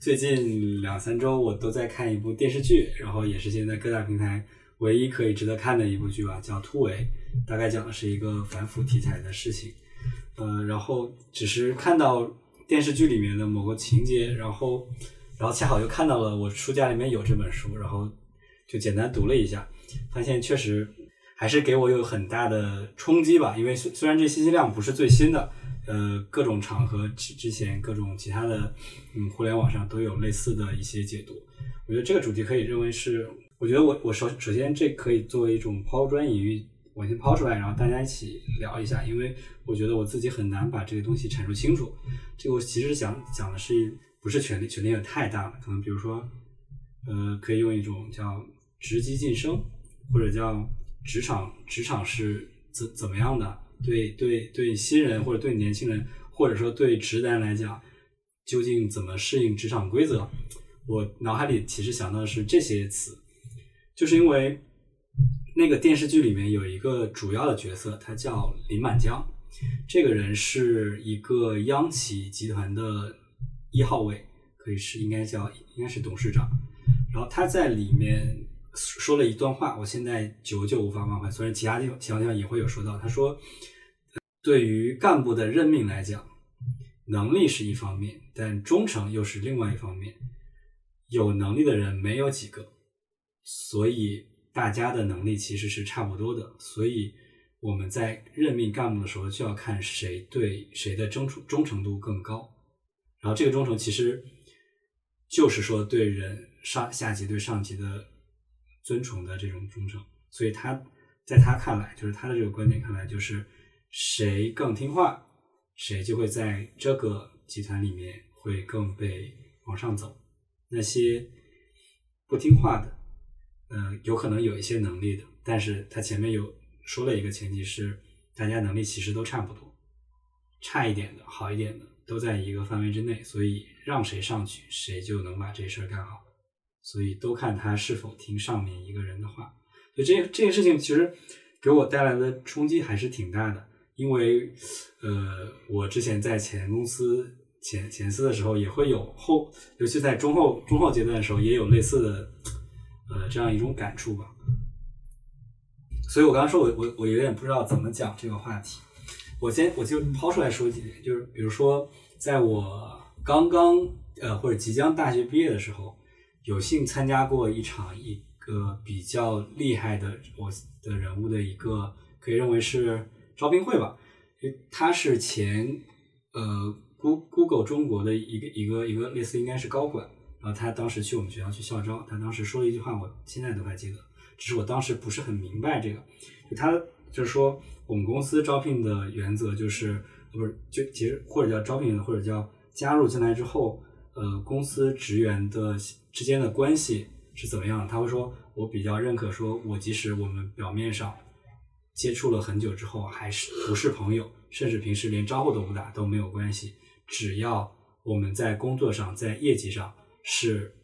最近两三周我都在看一部电视剧，然后也是现在各大平台唯一可以值得看的一部剧吧，叫《突围》，大概讲的是一个反腐题材的事情。呃，然后只是看到电视剧里面的某个情节，然后，然后恰好又看到了我书架里面有这本书，然后就简单读了一下，发现确实还是给我有很大的冲击吧。因为虽虽然这信息量不是最新的，呃，各种场合之之前各种其他的，嗯，互联网上都有类似的一些解读。我觉得这个主题可以认为是，我觉得我我首首先这可以作为一种抛砖引玉。我先抛出来，然后大家一起聊一下，因为我觉得我自己很难把这个东西阐述清楚。这个我其实想讲的是不是权力，权力也太大了，可能比如说，呃，可以用一种叫职级晋升，或者叫职场职场是怎怎么样的？对对对，新人或者对年轻人，或者说对直男来讲，究竟怎么适应职场规则？我脑海里其实想到的是这些词，就是因为。那个电视剧里面有一个主要的角色，他叫林满江。这个人是一个央企集团的一号位，可以是应该叫应该是董事长。然后他在里面说了一段话，我现在久久无法忘怀。虽然其他地方其他地方也会有说到，他说，对于干部的任命来讲，能力是一方面，但忠诚又是另外一方面。有能力的人没有几个，所以。大家的能力其实是差不多的，所以我们在任命干部的时候就要看谁对谁的忠诚忠诚度更高。然后这个忠诚其实就是说对人上下级对上级的尊崇的这种忠诚。所以他在他看来，就是他的这个观点看来，就是谁更听话，谁就会在这个集团里面会更被往上走。那些不听话的。嗯，有可能有一些能力的，但是他前面有说了一个前提是，大家能力其实都差不多，差一点的好一点的都在一个范围之内，所以让谁上去，谁就能把这事儿干好，所以都看他是否听上面一个人的话。所以这这件事情其实给我带来的冲击还是挺大的，因为呃，我之前在前公司前前司的时候也会有后，尤其在中后中后阶段的时候也有类似的。呃，这样一种感触吧。所以我刚刚说，我我我有点不知道怎么讲这个话题。我先我就抛出来说几点，就是比如说，在我刚刚呃或者即将大学毕业的时候，有幸参加过一场一个比较厉害的我的人物的一个可以认为是招聘会吧。他是前呃 Google Google 中国的一个一个一个类似应该是高管。然后他当时去我们学校去校招，他当时说了一句话，我现在都还记得，只是我当时不是很明白这个。就他就是说，我们公司招聘的原则就是，不是就其实或者叫招聘，或者叫加入进来之后，呃，公司职员的之间的关系是怎么样？他会说，我比较认可，说我即使我们表面上接触了很久之后，还是不是朋友，甚至平时连招呼都不打都没有关系，只要我们在工作上，在业绩上。是，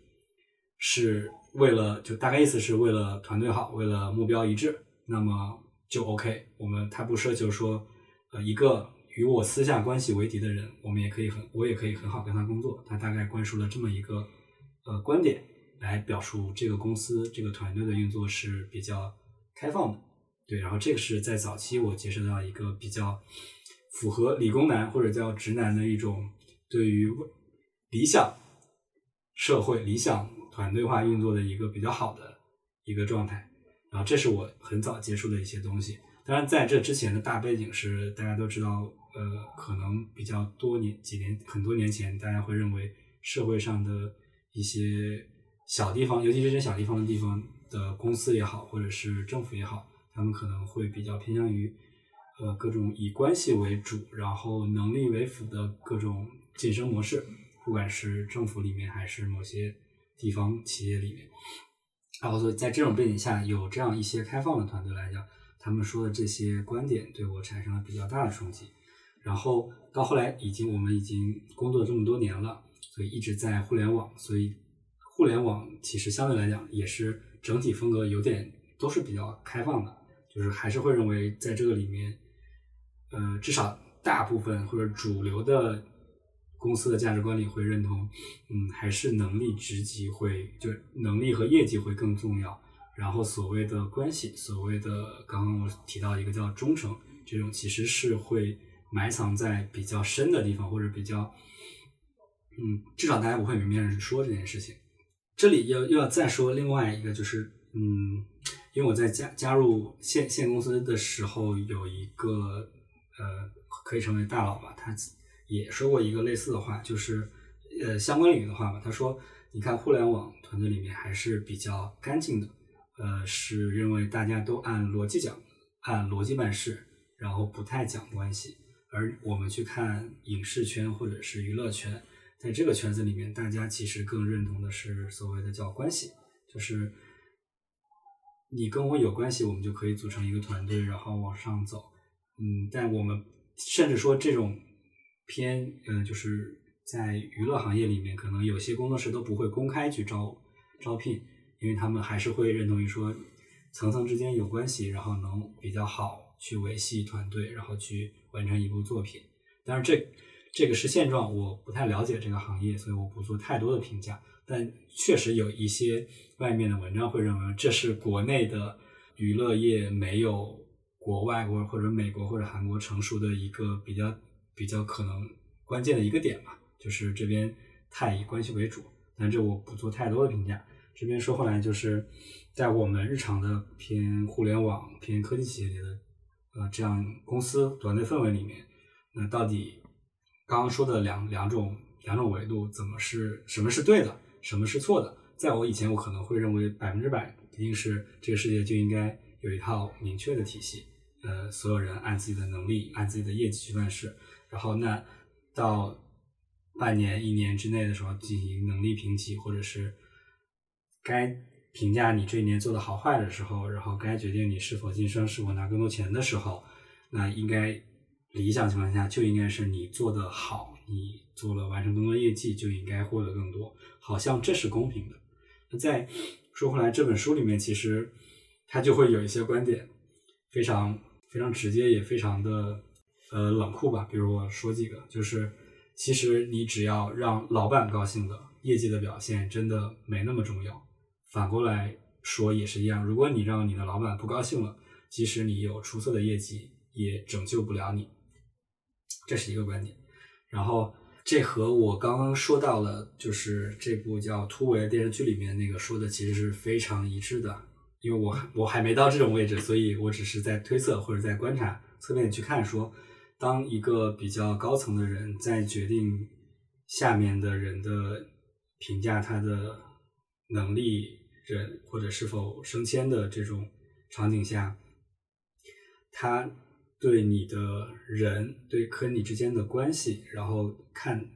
是为了就大概意思是为了团队好，为了目标一致，那么就 OK。我们他不奢求说，呃，一个与我私下关系为敌的人，我们也可以很，我也可以很好跟他工作。他大概灌输了这么一个呃观点，来表述这个公司这个团队的运作是比较开放的。对，然后这个是在早期我接触到一个比较符合理工男或者叫直男的一种对于理想。社会理想团队化运作的一个比较好的一个状态，然后这是我很早接触的一些东西。当然，在这之前的大背景是大家都知道，呃，可能比较多年几年很多年前，大家会认为社会上的一些小地方，尤其是这小地方的地方的公司也好，或者是政府也好，他们可能会比较偏向于呃各种以关系为主，然后能力为辅的各种晋升模式，不管是政府里面还是某些地方企业里面。然后，所以在这种背景下，有这样一些开放的团队来讲，他们说的这些观点对我产生了比较大的冲击。然后到后来，已经我们已经工作这么多年了，所以一直在互联网，所以互联网其实相对来讲也是整体风格有点都是比较开放的，就是还是会认为在这个里面，呃，至少大部分或者主流的。公司的价值观里会认同，嗯，还是能力、职级会就能力和业绩会更重要。然后所谓的关系，所谓的刚刚我提到一个叫忠诚，这种其实是会埋藏在比较深的地方，或者比较，嗯，至少大家不会明面上说这件事情。这里要又要再说另外一个，就是嗯，因为我在加加入现现公司的时候，有一个呃，可以成为大佬吧，他。也说过一个类似的话，就是呃相关领域的话吧。他说：“你看互联网团队里面还是比较干净的，呃，是认为大家都按逻辑讲，按逻辑办事，然后不太讲关系。而我们去看影视圈或者是娱乐圈，在这个圈子里面，大家其实更认同的是所谓的叫关系，就是你跟我有关系，我们就可以组成一个团队，然后往上走。嗯，但我们甚至说这种。”偏嗯，就是在娱乐行业里面，可能有些工作室都不会公开去招招聘，因为他们还是会认同于说层层之间有关系，然后能比较好去维系团队，然后去完成一部作品。但是这这个是现状，我不太了解这个行业，所以我不做太多的评价。但确实有一些外面的文章会认为这是国内的娱乐业没有国外或或者美国或者韩国成熟的一个比较。比较可能关键的一个点吧，就是这边太以关系为主，但这我不做太多的评价。这边说回来，就是在我们日常的偏互联网、偏科技企业的呃这样公司团队氛围里面，那到底刚刚说的两两种两种维度，怎么是什么是对的，什么是错的？在我以前，我可能会认为百分之百一定是这个世界就应该有一套明确的体系，呃，所有人按自己的能力、按自己的业绩去办事。然后那到半年、一年之内的时候进行能力评级，或者是该评价你这一年做的好坏的时候，然后该决定你是否晋升、是否拿更多钱的时候，那应该理想情况下就应该是你做的好，你做了完成更多业绩就应该获得更多，好像这是公平的。那再说回来，这本书里面其实它就会有一些观点，非常非常直接，也非常的。呃，冷酷吧，比如我说几个，就是其实你只要让老板高兴了，业绩的表现真的没那么重要。反过来说也是一样，如果你让你的老板不高兴了，即使你有出色的业绩，也拯救不了你。这是一个观点。然后这和我刚刚说到了，就是这部叫《突围》的电视剧里面那个说的，其实是非常一致的。因为我我还没到这种位置，所以我只是在推测或者在观察侧面去看说。当一个比较高层的人在决定下面的人的评价他的能力人或者是否升迁的这种场景下，他对你的人对和你之间的关系，然后看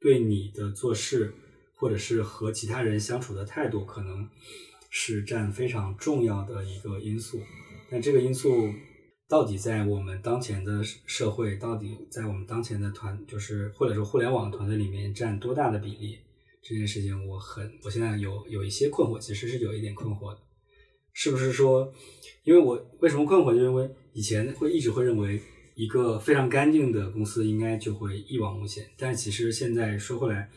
对你的做事或者是和其他人相处的态度，可能是占非常重要的一个因素。但这个因素。到底在我们当前的社会，到底在我们当前的团，就是或者说互联网团队里面占多大的比例？这件事情我很，我现在有有一些困惑，其实是有一点困惑的。是不是说，因为我为什么困惑？就因为以前会一直会认为一个非常干净的公司应该就会一往无前，但其实现在说回来，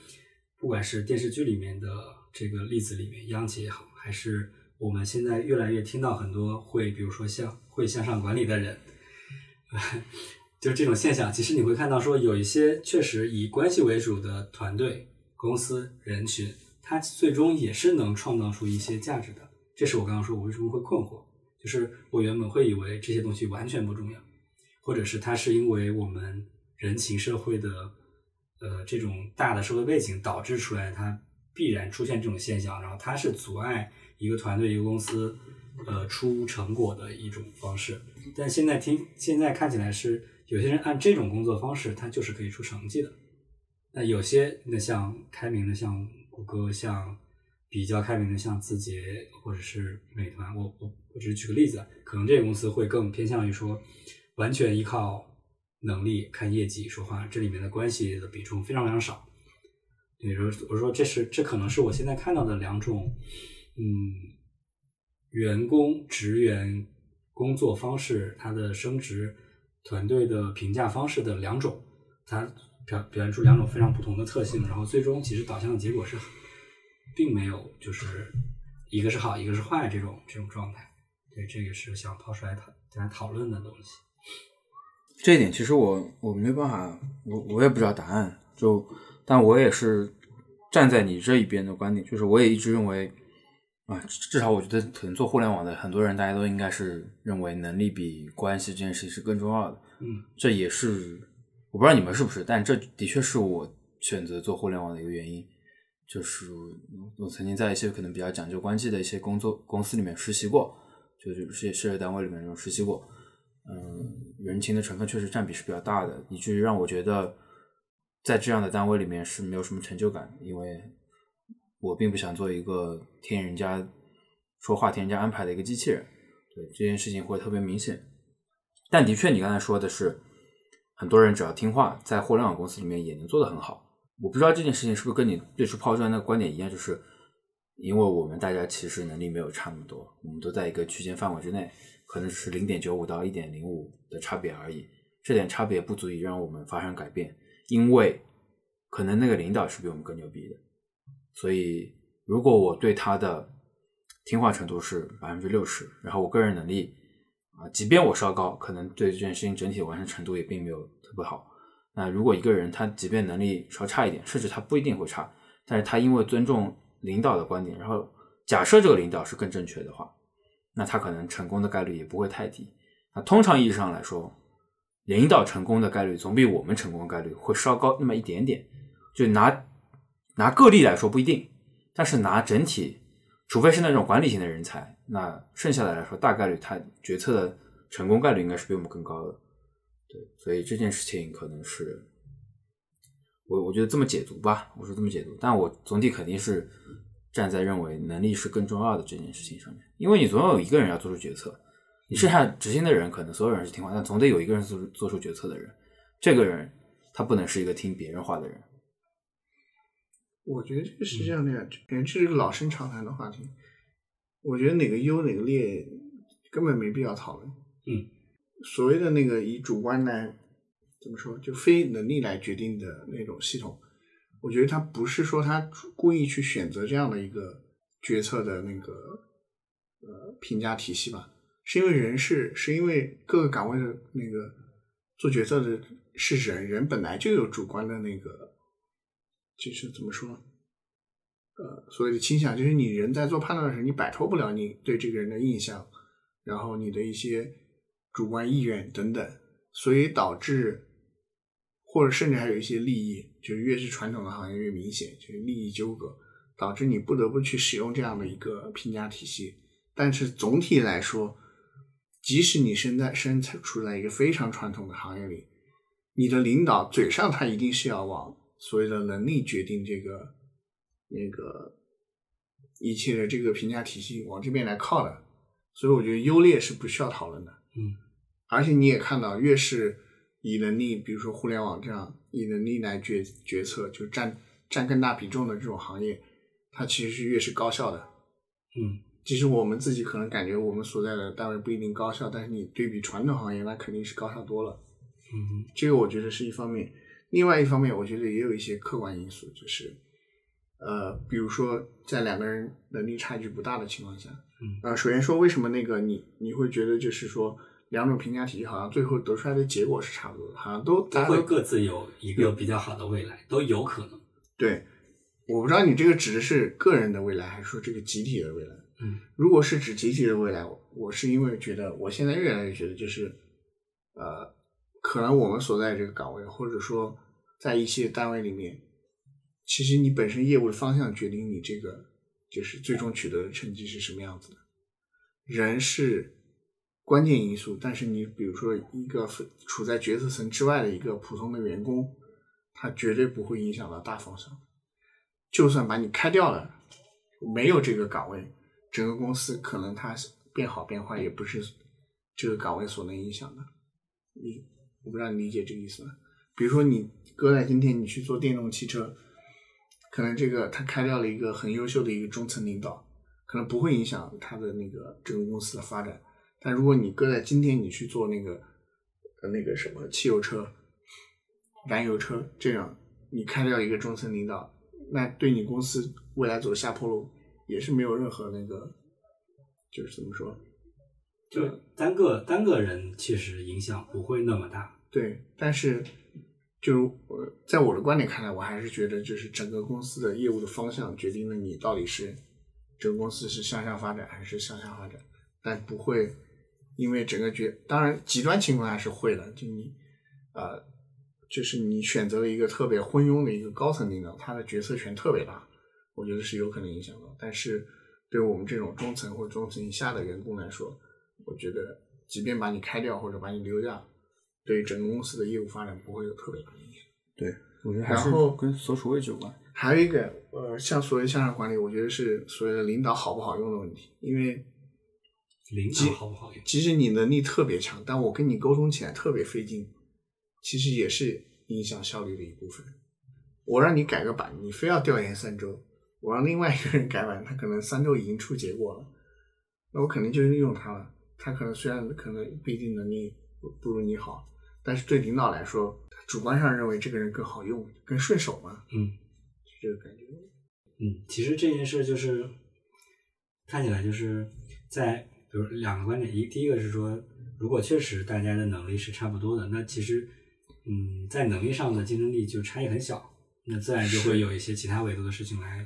不管是电视剧里面的这个例子里面，央企也好，还是。我们现在越来越听到很多会，比如说向会向上管理的人，就这种现象。其实你会看到，说有一些确实以关系为主的团队、公司、人群，它最终也是能创造出一些价值的。这是我刚刚说我为什么会困惑，就是我原本会以为这些东西完全不重要，或者是它是因为我们人情社会的呃这种大的社会背景导致出来，它必然出现这种现象，然后它是阻碍。一个团队、一个公司，呃，出成果的一种方式。但现在听，现在看起来是有些人按这种工作方式，他就是可以出成绩的。那有些那像开明的，像谷歌，像比较开明的，像字节或者是美团，我我我只是举个例子，可能这些公司会更偏向于说，完全依靠能力看业绩说话，这里面的关系的比重非常非常少。比如我说这是这可能是我现在看到的两种，嗯，员工职员工作方式，他的升职团队的评价方式的两种，他表表现出两种非常不同的特性，然后最终其实导向的结果是，并没有就是一个是好，一个是坏这种这种状态。对，这个是想抛出来讨大家讨论的东西。这一点其实我我没办法，我我也不知道答案，就但我也是站在你这一边的观点，就是我也一直认为啊，至少我觉得可能做互联网的很多人，大家都应该是认为能力比关系这件事情是更重要的。嗯，这也是我不知道你们是不是，但这的确是我选择做互联网的一个原因。就是我曾经在一些可能比较讲究关系的一些工作公司里面实习过，就是事业事业单位里面这种实习过。嗯，人情的成分确实占比是比较大的，以至于让我觉得在这样的单位里面是没有什么成就感，因为我并不想做一个听人家说话、听人家安排的一个机器人。对这件事情会特别明显。但的确，你刚才说的是，很多人只要听话，在互联网公司里面也能做得很好。我不知道这件事情是不是跟你最初抛出来那个观点一样，就是因为我们大家其实能力没有差那么多，我们都在一个区间范围之内。可能只是零点九五到一点零五的差别而已，这点差别不足以让我们发生改变，因为可能那个领导是比我们更牛逼的，所以如果我对他的听话程度是百分之六十，然后我个人能力啊，即便我稍高，可能对这件事情整体完成程度也并没有特别好。那如果一个人他即便能力稍差一点，甚至他不一定会差，但是他因为尊重领导的观点，然后假设这个领导是更正确的话。那他可能成功的概率也不会太低。那通常意义上来说，领导成功的概率总比我们成功的概率会稍高那么一点点。就拿拿个例来说不一定，但是拿整体，除非是那种管理型的人才，那剩下的来说，大概率他决策的成功概率应该是比我们更高的。对，所以这件事情可能是我我觉得这么解读吧，我是这么解读，但我总体肯定是。站在认为能力是更重要的这件事情上面，因为你总有一个人要做出决策，你剩下执行的人可能所有人是听话，但总得有一个人做出做出决策的人，这个人他不能是一个听别人话的人。我觉得这个是这样的呀，这是一个老生常谈的话题。我觉得哪个优哪个劣根本没必要讨论。嗯，所谓的那个以主观来怎么说，就非能力来决定的那种系统。我觉得他不是说他故意去选择这样的一个决策的那个呃评价体系吧，是因为人是是因为各个岗位的那个做决策的是人，人本来就有主观的那个，就是怎么说，呃，所谓的倾向，就是你人在做判断的时候，你摆脱不了你对这个人的印象，然后你的一些主观意愿等等，所以导致。或者甚至还有一些利益，就是越是传统的行业越明显，就是利益纠葛，导致你不得不去使用这样的一个评价体系。但是总体来说，即使你身在身处在一个非常传统的行业里，你的领导嘴上他一定是要往所谓的能力决定这个那个一切的这个评价体系往这边来靠的。所以我觉得优劣是不需要讨论的。嗯，而且你也看到，越是。以能力，比如说互联网这样以能力来决决策，就占占更大比重的这种行业，它其实是越是高效的。嗯，其实我们自己可能感觉我们所在的单位不一定高效，但是你对比传统行业，那肯定是高效多了。嗯，这个我觉得是一方面。另外一方面，我觉得也有一些客观因素，就是呃，比如说在两个人能力差距不大的情况下，嗯，呃，首先说为什么那个你你会觉得就是说。两种评价体系好像最后得出来的结果是差不多的，好像都都会各自有一个比较好的未来，都有可能。对，我不知道你这个指的是个人的未来，还是说这个集体的未来？嗯，如果是指集体的未来，我是因为觉得我现在越来越觉得，就是呃，可能我们所在这个岗位，或者说在一些单位里面，其实你本身业务的方向决定你这个就是最终取得的成绩是什么样子的，人是。关键因素，但是你比如说一个处在决策层之外的一个普通的员工，他绝对不会影响到大方向。就算把你开掉了，没有这个岗位，整个公司可能它变好变坏也不是这个岗位所能影响的。你我不知道你理解这个意思吗？比如说你搁在今天，你去做电动汽车，可能这个他开掉了一个很优秀的一个中层领导，可能不会影响他的那个整个公司的发展。但如果你搁在今天，你去做那个呃那个什么汽油车、燃油车这样，你开掉一个中层领导，那对你公司未来走下坡路也是没有任何那个，就是怎么说？就单个单个人其实影响不会那么大。对，但是就是我在我的观点看来，我还是觉得就是整个公司的业务的方向决定了你到底是这个公司是向上发展还是向下发展，但不会因为整个决，当然极端情况下是会的，就你呃，就是你选择了一个特别昏庸的一个高层领导，他的决策权特别大，我觉得是有可能影响到。但是对我们这种中层或中层以下的员工来说，我觉得即便把你开掉或者把你留下。对整个公司的业务发展不会有特别大的影响。对，我觉得还是跟所处位置有关。还有一个，呃，像所谓向上管理，我觉得是所谓的领导好不好用的问题。因为领导好不好用，即使你能力特别强，但我跟你沟通起来特别费劲，其实也是影响效率的一部分。我让你改个版，你非要调研三周；我让另外一个人改版，他可能三周已经出结果了，那我肯定就利用他了。他可能虽然可能不一定能力不不如你好。但是对领导来说，主观上认为这个人更好用、更顺手嘛？嗯，就这个感觉。嗯，其实这件事就是看起来就是在比如两个观点，一第一个是说，如果确实大家的能力是差不多的，那其实嗯，在能力上的竞争力就差异很小，那自然就会有一些其他维度的事情来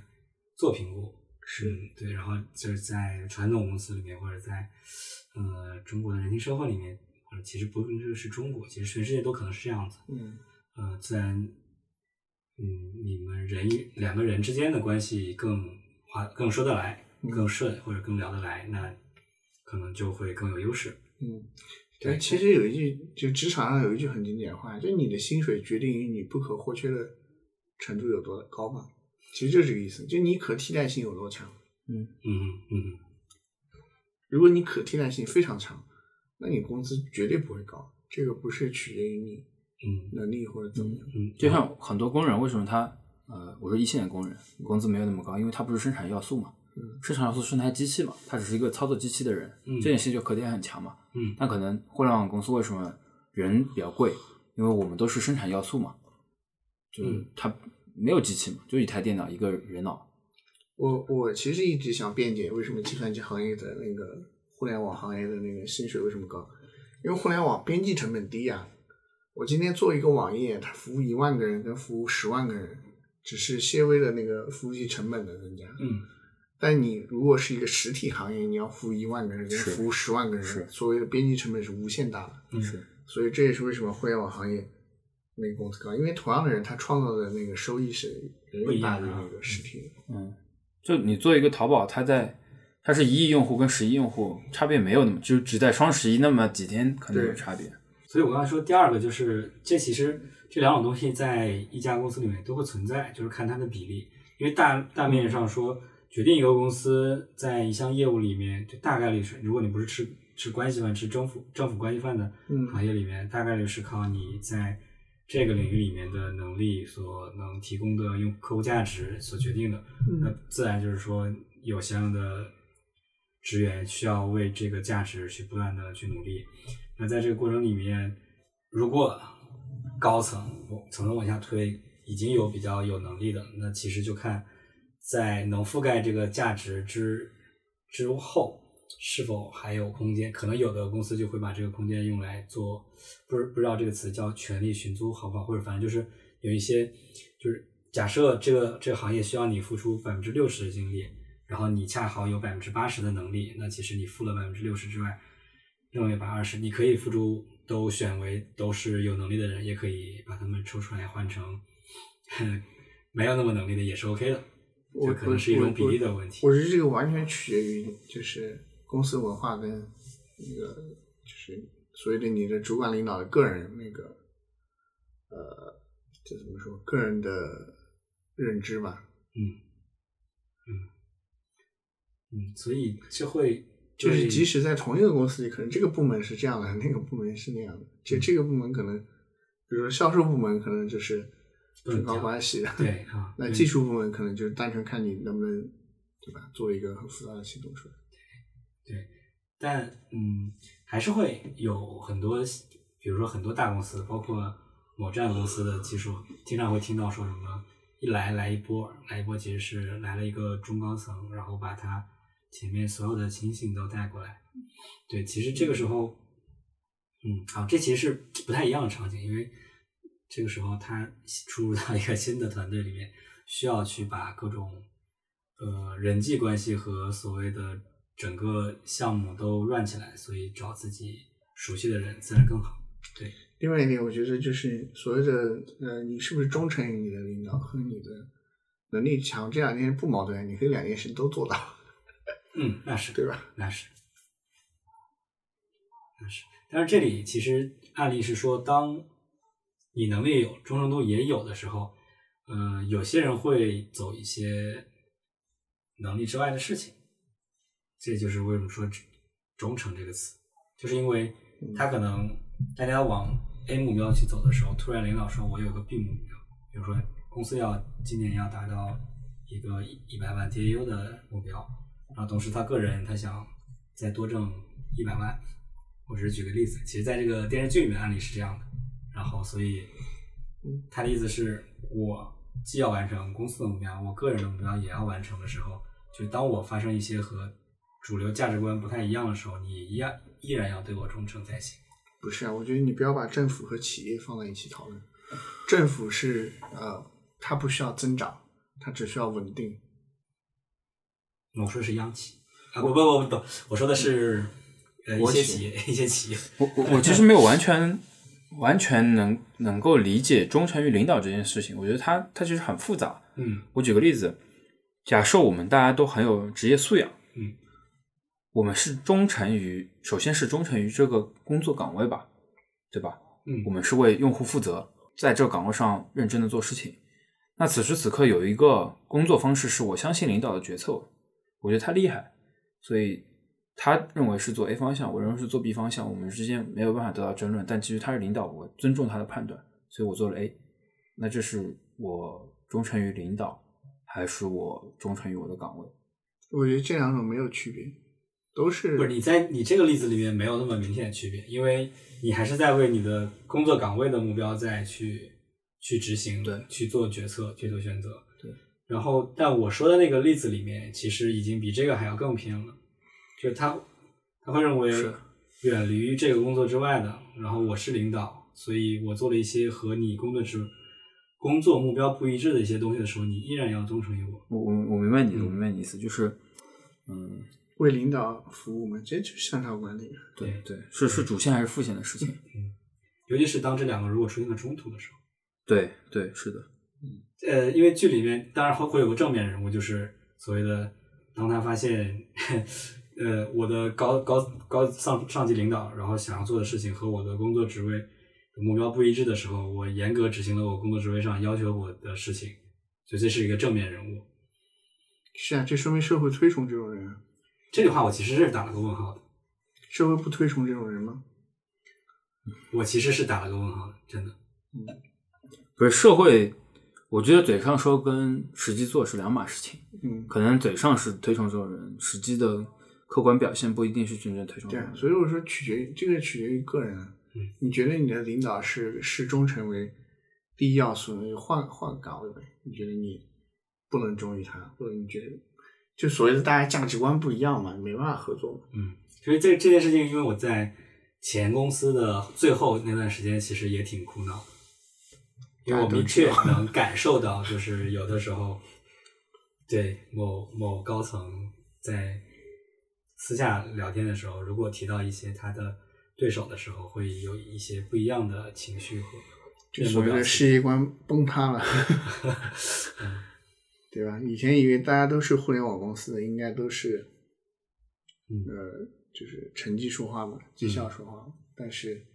做评估。是对，然后就是在传统公司里面，或者在呃中国的人情社会里面。其实不论是中国，其实全世界都可能是这样子。嗯，呃，自然，嗯，你们人两个人之间的关系更划更说得来，更顺或者更聊得来，那可能就会更有优势。嗯，对，其实有一句，就职场上有一句很经典的话，就你的薪水决定于你不可或缺的程度有多高嘛。其实就是这个意思，就你可替代性有多强。嗯嗯嗯，如果你可替代性非常强。那你工资绝对不会高，这个不是取决于你嗯能力或者怎么样。嗯，就像很多工人，为什么他呃，我说一线的工人工资没有那么高，因为他不是生产要素嘛。嗯，生产要素是台机器嘛，他只是一个操作机器的人，嗯这件事情就可点很强嘛。嗯，那可能互联网公司为什么人比较贵？因为我们都是生产要素嘛，就是它没有机器嘛，就一台电脑一个人脑。我我其实一直想辩解，为什么计算机行业的那个。互联网行业的那个薪水为什么高？因为互联网边际成本低呀。我今天做一个网页，它服务一万个人跟服务十万个人，只是些微的那个服务器成本的增加。嗯。但你如果是一个实体行业，你要服务一万个人跟服务十万个人，所谓的边际成本是无限大的。嗯。所以这也是为什么互联网行业那个工资高，因为同样的人他创造的那个收益是远远大于那个实体的。嗯。就你做一个淘宝，它在。它是一亿用户跟十亿用户差别没有那么，就只在双十一那么几天可能有差别。所以我刚才说第二个就是，这其实这两种东西在一家公司里面都会存在，就是看它的比例。因为大大面上说，决定一个公司在一项业务里面，就大概率是，如果你不是吃吃关系饭、吃政府政府关系饭的行业里面，大概率是靠你在这个领域里面的能力所能提供的用客户价值所决定的。那自然就是说有相应的。职员需要为这个价值去不断的去努力。那在这个过程里面，如果高层层层往下推，已经有比较有能力的，那其实就看在能覆盖这个价值之之后，是否还有空间。可能有的公司就会把这个空间用来做，不是不知道这个词叫权力寻租好不好，或者反正就是有一些，就是假设这个这个行业需要你付出百分之六十的精力。然后你恰好有百分之八十的能力，那其实你付了百分之六十之外，另外一百二十，你可以付出都选为都是有能力的人，也可以把他们抽出来换成没有那么能力的，也是 OK 的。这可能是一种比例的问题。我觉得这个完全取决于就是公司文化跟那个就是所谓的你的主管领导的个人那个呃这怎么说个人的认知吧。嗯，所以就会就是即使在同一个公司里，可能这个部门是这样的，那个部门是那样的。就这个部门可能，比如说销售部门可能就是挺高关系的，对啊，那技术部门可能就是单纯看你能不能，对吧？做一个很复杂的系统出来。对但嗯，还是会有很多，比如说很多大公司，包括某站公司的技术，经常会听到说什么一来来一波，来一波其实是来了一个中高层，然后把他前面所有的情形都带过来。对，其实这个时候，嗯，好，这其实是不太一样的场景，因为这个时候他出入到一个新的团队里面，需要去把各种呃人际关系和所谓的整个项目都乱起来，所以找自己熟悉的人自然更好。对，另外一点，我觉得就是所谓的呃，你是不是忠诚于你的领导和你的能力强，这两件事不矛盾，你可以两件事都做到，嗯，那是对吧？那是，那是。但是这里其实案例是说，当你能力有、忠诚度也有的时候，呃，有些人会走一些能力之外的事情。这就是为什么说“忠诚”这个词，就是因为他可能大家往 A 目标去走的时候，突然领导说我有个 B 目标，比如说公司要今年要达到一个一百万 DAU 的目标，然后同时他个人他想再多挣一百万，我只是举个例子，其实在这个电视剧里面案例是这样的，然后所以他的意思是我既要完成公司的目标，我个人的目标也要完成的时候，就当我发生一些和主流价值观不太一样的时候，你一样依然要对我忠诚才行。不是啊，我觉得你不要把政府和企业放在一起讨论。政府是呃，它不需要增长，它只需要稳定。我说的是央企啊，不不不不不，我说的是呃一些企业一些企业。我我我其实没有完全完全能能够理解忠诚于领导这件事情，我觉得它它其实很复杂。嗯我举个例子，假设我们大家都很有职业素养，嗯，我们是忠诚于，首先是忠诚于这个工作岗位吧，对吧？嗯我们是为用户负责，在这个岗位上认真的做事情。那此时此刻有一个工作方式是我相信领导的决策，我觉得他厉害，所以他认为是做 A 方向，我认为是做 B 方向，我们之间没有办法得到争论。但其实他是领导，我尊重他的判断，所以我做了 A。那这是我忠诚于领导，还是我忠诚于我的岗位？我觉得这两种没有区别，都是不是你在你这个例子里面没有那么明显的区别，因为你还是在为你的工作岗位的目标在去去执行，对去做决策，去做选择。对。然后，但我说的那个例子里面，其实已经比这个还要更偏了，就是他他会认为是远离这个工作之外的，然后我是领导，所以我做了一些和你工作之工作目标不一致的一些东西的时候，你依然要忠诚于我。我我我明白你我明白你意思，就是，嗯，为领导服务嘛，这就是向上管理。对对，是是主线还是副线的事情？尤其是当这两个如果出现了冲突的时候。对对，是的，呃，因为剧里面当然会会有个正面人物，就是所谓的当他发现，呃，我的高高高上上级领导，然后想要做的事情和我的工作职位的目标不一致的时候，我严格执行了我工作职位上要求我的事情，所以这是一个正面人物。是啊，这说明社会推崇这种人啊。这句话我其实是打了个问号的，社会不推崇这种人吗？我其实是打了个问号的，真的。嗯不是社会，我觉得嘴上说跟实际做是两码事情。嗯，可能嘴上是推崇这种人，实际的客观表现不一定是真正推崇这。所以我说取决于这个取决于个人啊。嗯，你觉得你的领导是视忠诚为第一要素，那就换换岗位呗。你觉得你不能忠于他，或者你觉得就所谓的大家价值观不一样嘛，没办法合作嘛。嗯，所以这这件事情，因为我在前公司的最后那段时间，其实也挺苦恼的，因为我明确能感受到，就是有的时候，对某某高层在私下聊天的时候，如果提到一些他的对手的时候，会有一些不一样的情绪和就所谓的世界观崩塌了，嗯对吧？以前以为大家都是互联网公司的，应该都是，嗯呃，就是成绩说话嘛，绩效说话嘛。但是，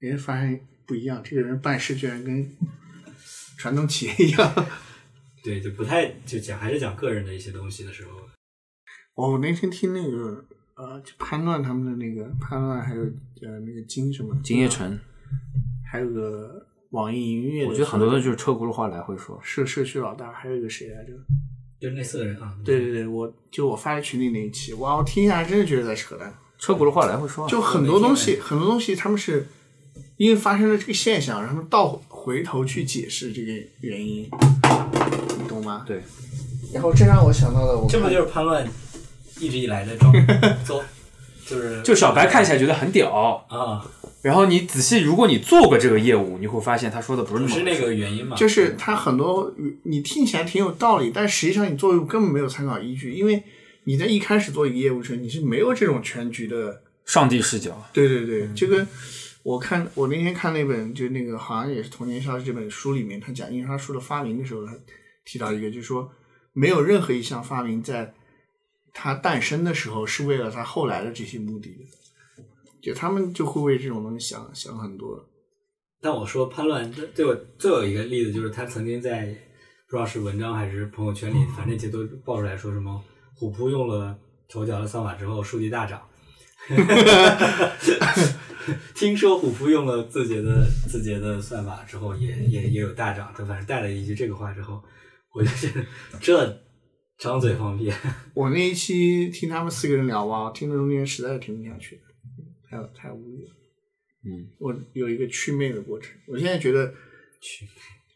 哎，发现不一样，这个人办事居然跟传统企业一样。对，就不太就讲还是讲个人的一些东西的时候，我那天听那个呃，就潘乱他们的那个潘乱，还有呃那个金什么金叶城，还有个网易云音乐，我觉得很多的就是车轱辘话来回说。社社区老大，还有一个谁来着？就是那四个人啊。对对对，我就我发在群里那一期，哇，我听一下来真的觉得在扯淡。车轱辘话来回说啊，就很多东西，很多东西他们是因为发生了这个现象，然后倒回头去解释这个原因，你懂吗？对，然后这让我想到了我看这不就是叛乱一直以来的状走，就是就小白看起来觉得很屌，啊，然后你仔细，如果你做过这个业务，你会发现他说的不是那么不是那个原因嘛？就是他很多你听起来挺有道理，但实际上你做业务根本没有参考依据，因为你在一开始做一个业务时，你是没有这种全局的。上帝视角。对对对，这个我看我那天看那本就那个好像也是《童年消失》这本书里面，他讲印刷术的发明的时候，他提到一个，就是说没有任何一项发明在它诞生的时候是为了它后来的这些目的，就他们就会为这种东西想想很多。但我说叛乱，对对我最有一个例子就是他曾经在不知道是文章还是朋友圈里，反正那些都爆出来说什么虎扑用了头条的算法之后数据大涨。听说虎扑用了字节的字节的算法之后也，也也有大涨。他反正带了一句这个话之后，我就觉得 这张嘴放屁。我那一期听他们四个人聊吧，听的中间实在是听不下去，太太无语了。嗯，我有一个祛魅的过程，我现在觉得祛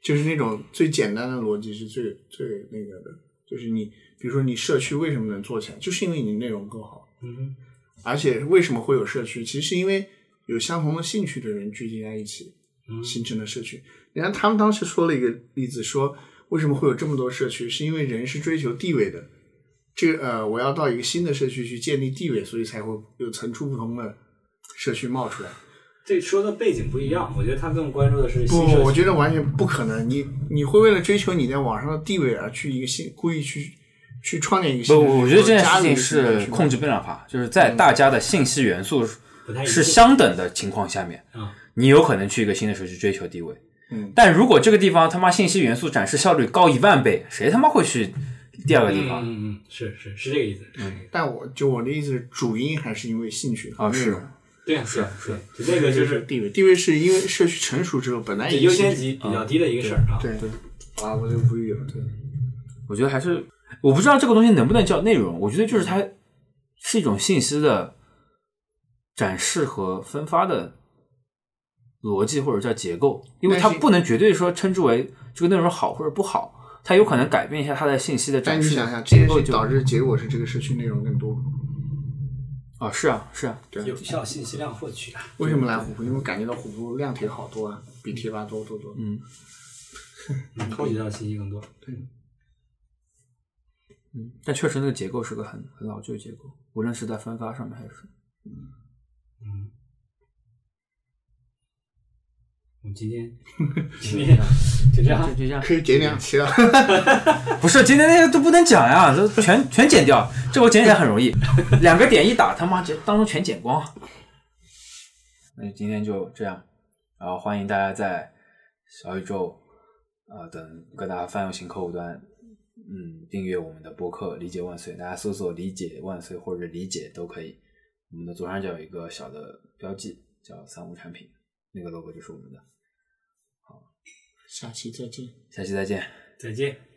就是那种最简单的逻辑是最最那个的，就是你比如说你社区为什么能做起来，就是因为你内容够好。嗯而且为什么会有社区？其实是因为有相同的兴趣的人聚集在一起嗯形成的社区。你看他们当时说了一个例子，说为什么会有这么多社区，是因为人是追求地位的。这个呃，我要到一个新的社区去建立地位，所以才会有层出不穷的社区冒出来。这说的背景不一样，我觉得他更关注的是不新社区我觉得完全不可能。你你会为了追求你在网上的地位而去一个新故意去去创建一个新不，的，我觉得这件事情是控制变量法，就是在大家的信息元素不太是相等的情况下面，啊，你有可能去一个新的社区追求地位。嗯但如果这个地方他妈信息元素展示效率高一万倍，谁他妈会去第二个地方？嗯嗯嗯，是是是这个意思。嗯，但我就我的意思是，主因还是因为兴趣和啊是。对啊是啊是啊，就那个就是地位，地位是因为社区成熟之后本来优先级比较低的一个事儿啊。对对，啊，我就无语了。对，我觉得还是我不知道这个东西能不能叫内容，我觉得就是它是一种信息的展示和分发的逻辑或者叫结构，因为它不能绝对说称之为这个内容好或者不好，它有可能改变一下它的信息的展示你想想，这件事结构就导致结果是这个社区内容更多。啊是啊是啊，对，有效信息量获取啊。为什么来虎扑？因为感觉到虎扑量体好多啊，比贴吧多多多。嗯嗯，收集到信息更多。嗯，但确实那个结构是个很很老旧的结构，无论是在分发上面还是嗯，我们今天 今天就这样就，就这样。可以剪两期了。不是今天那个都不能讲呀，都全全剪掉，这我剪起来很容易，两个点一打，他妈这当中全剪光。那今天就这样，然后欢迎大家在小宇宙啊、呃等各大泛用型客户端，嗯，订阅我们的播客“理解万岁”，大家搜索“理解万岁”或者“理解”都可以。我们的左上角有一个小的标记，叫“三无产品”，那个 logo 就是我们的。好下期再见。下期再见。再见。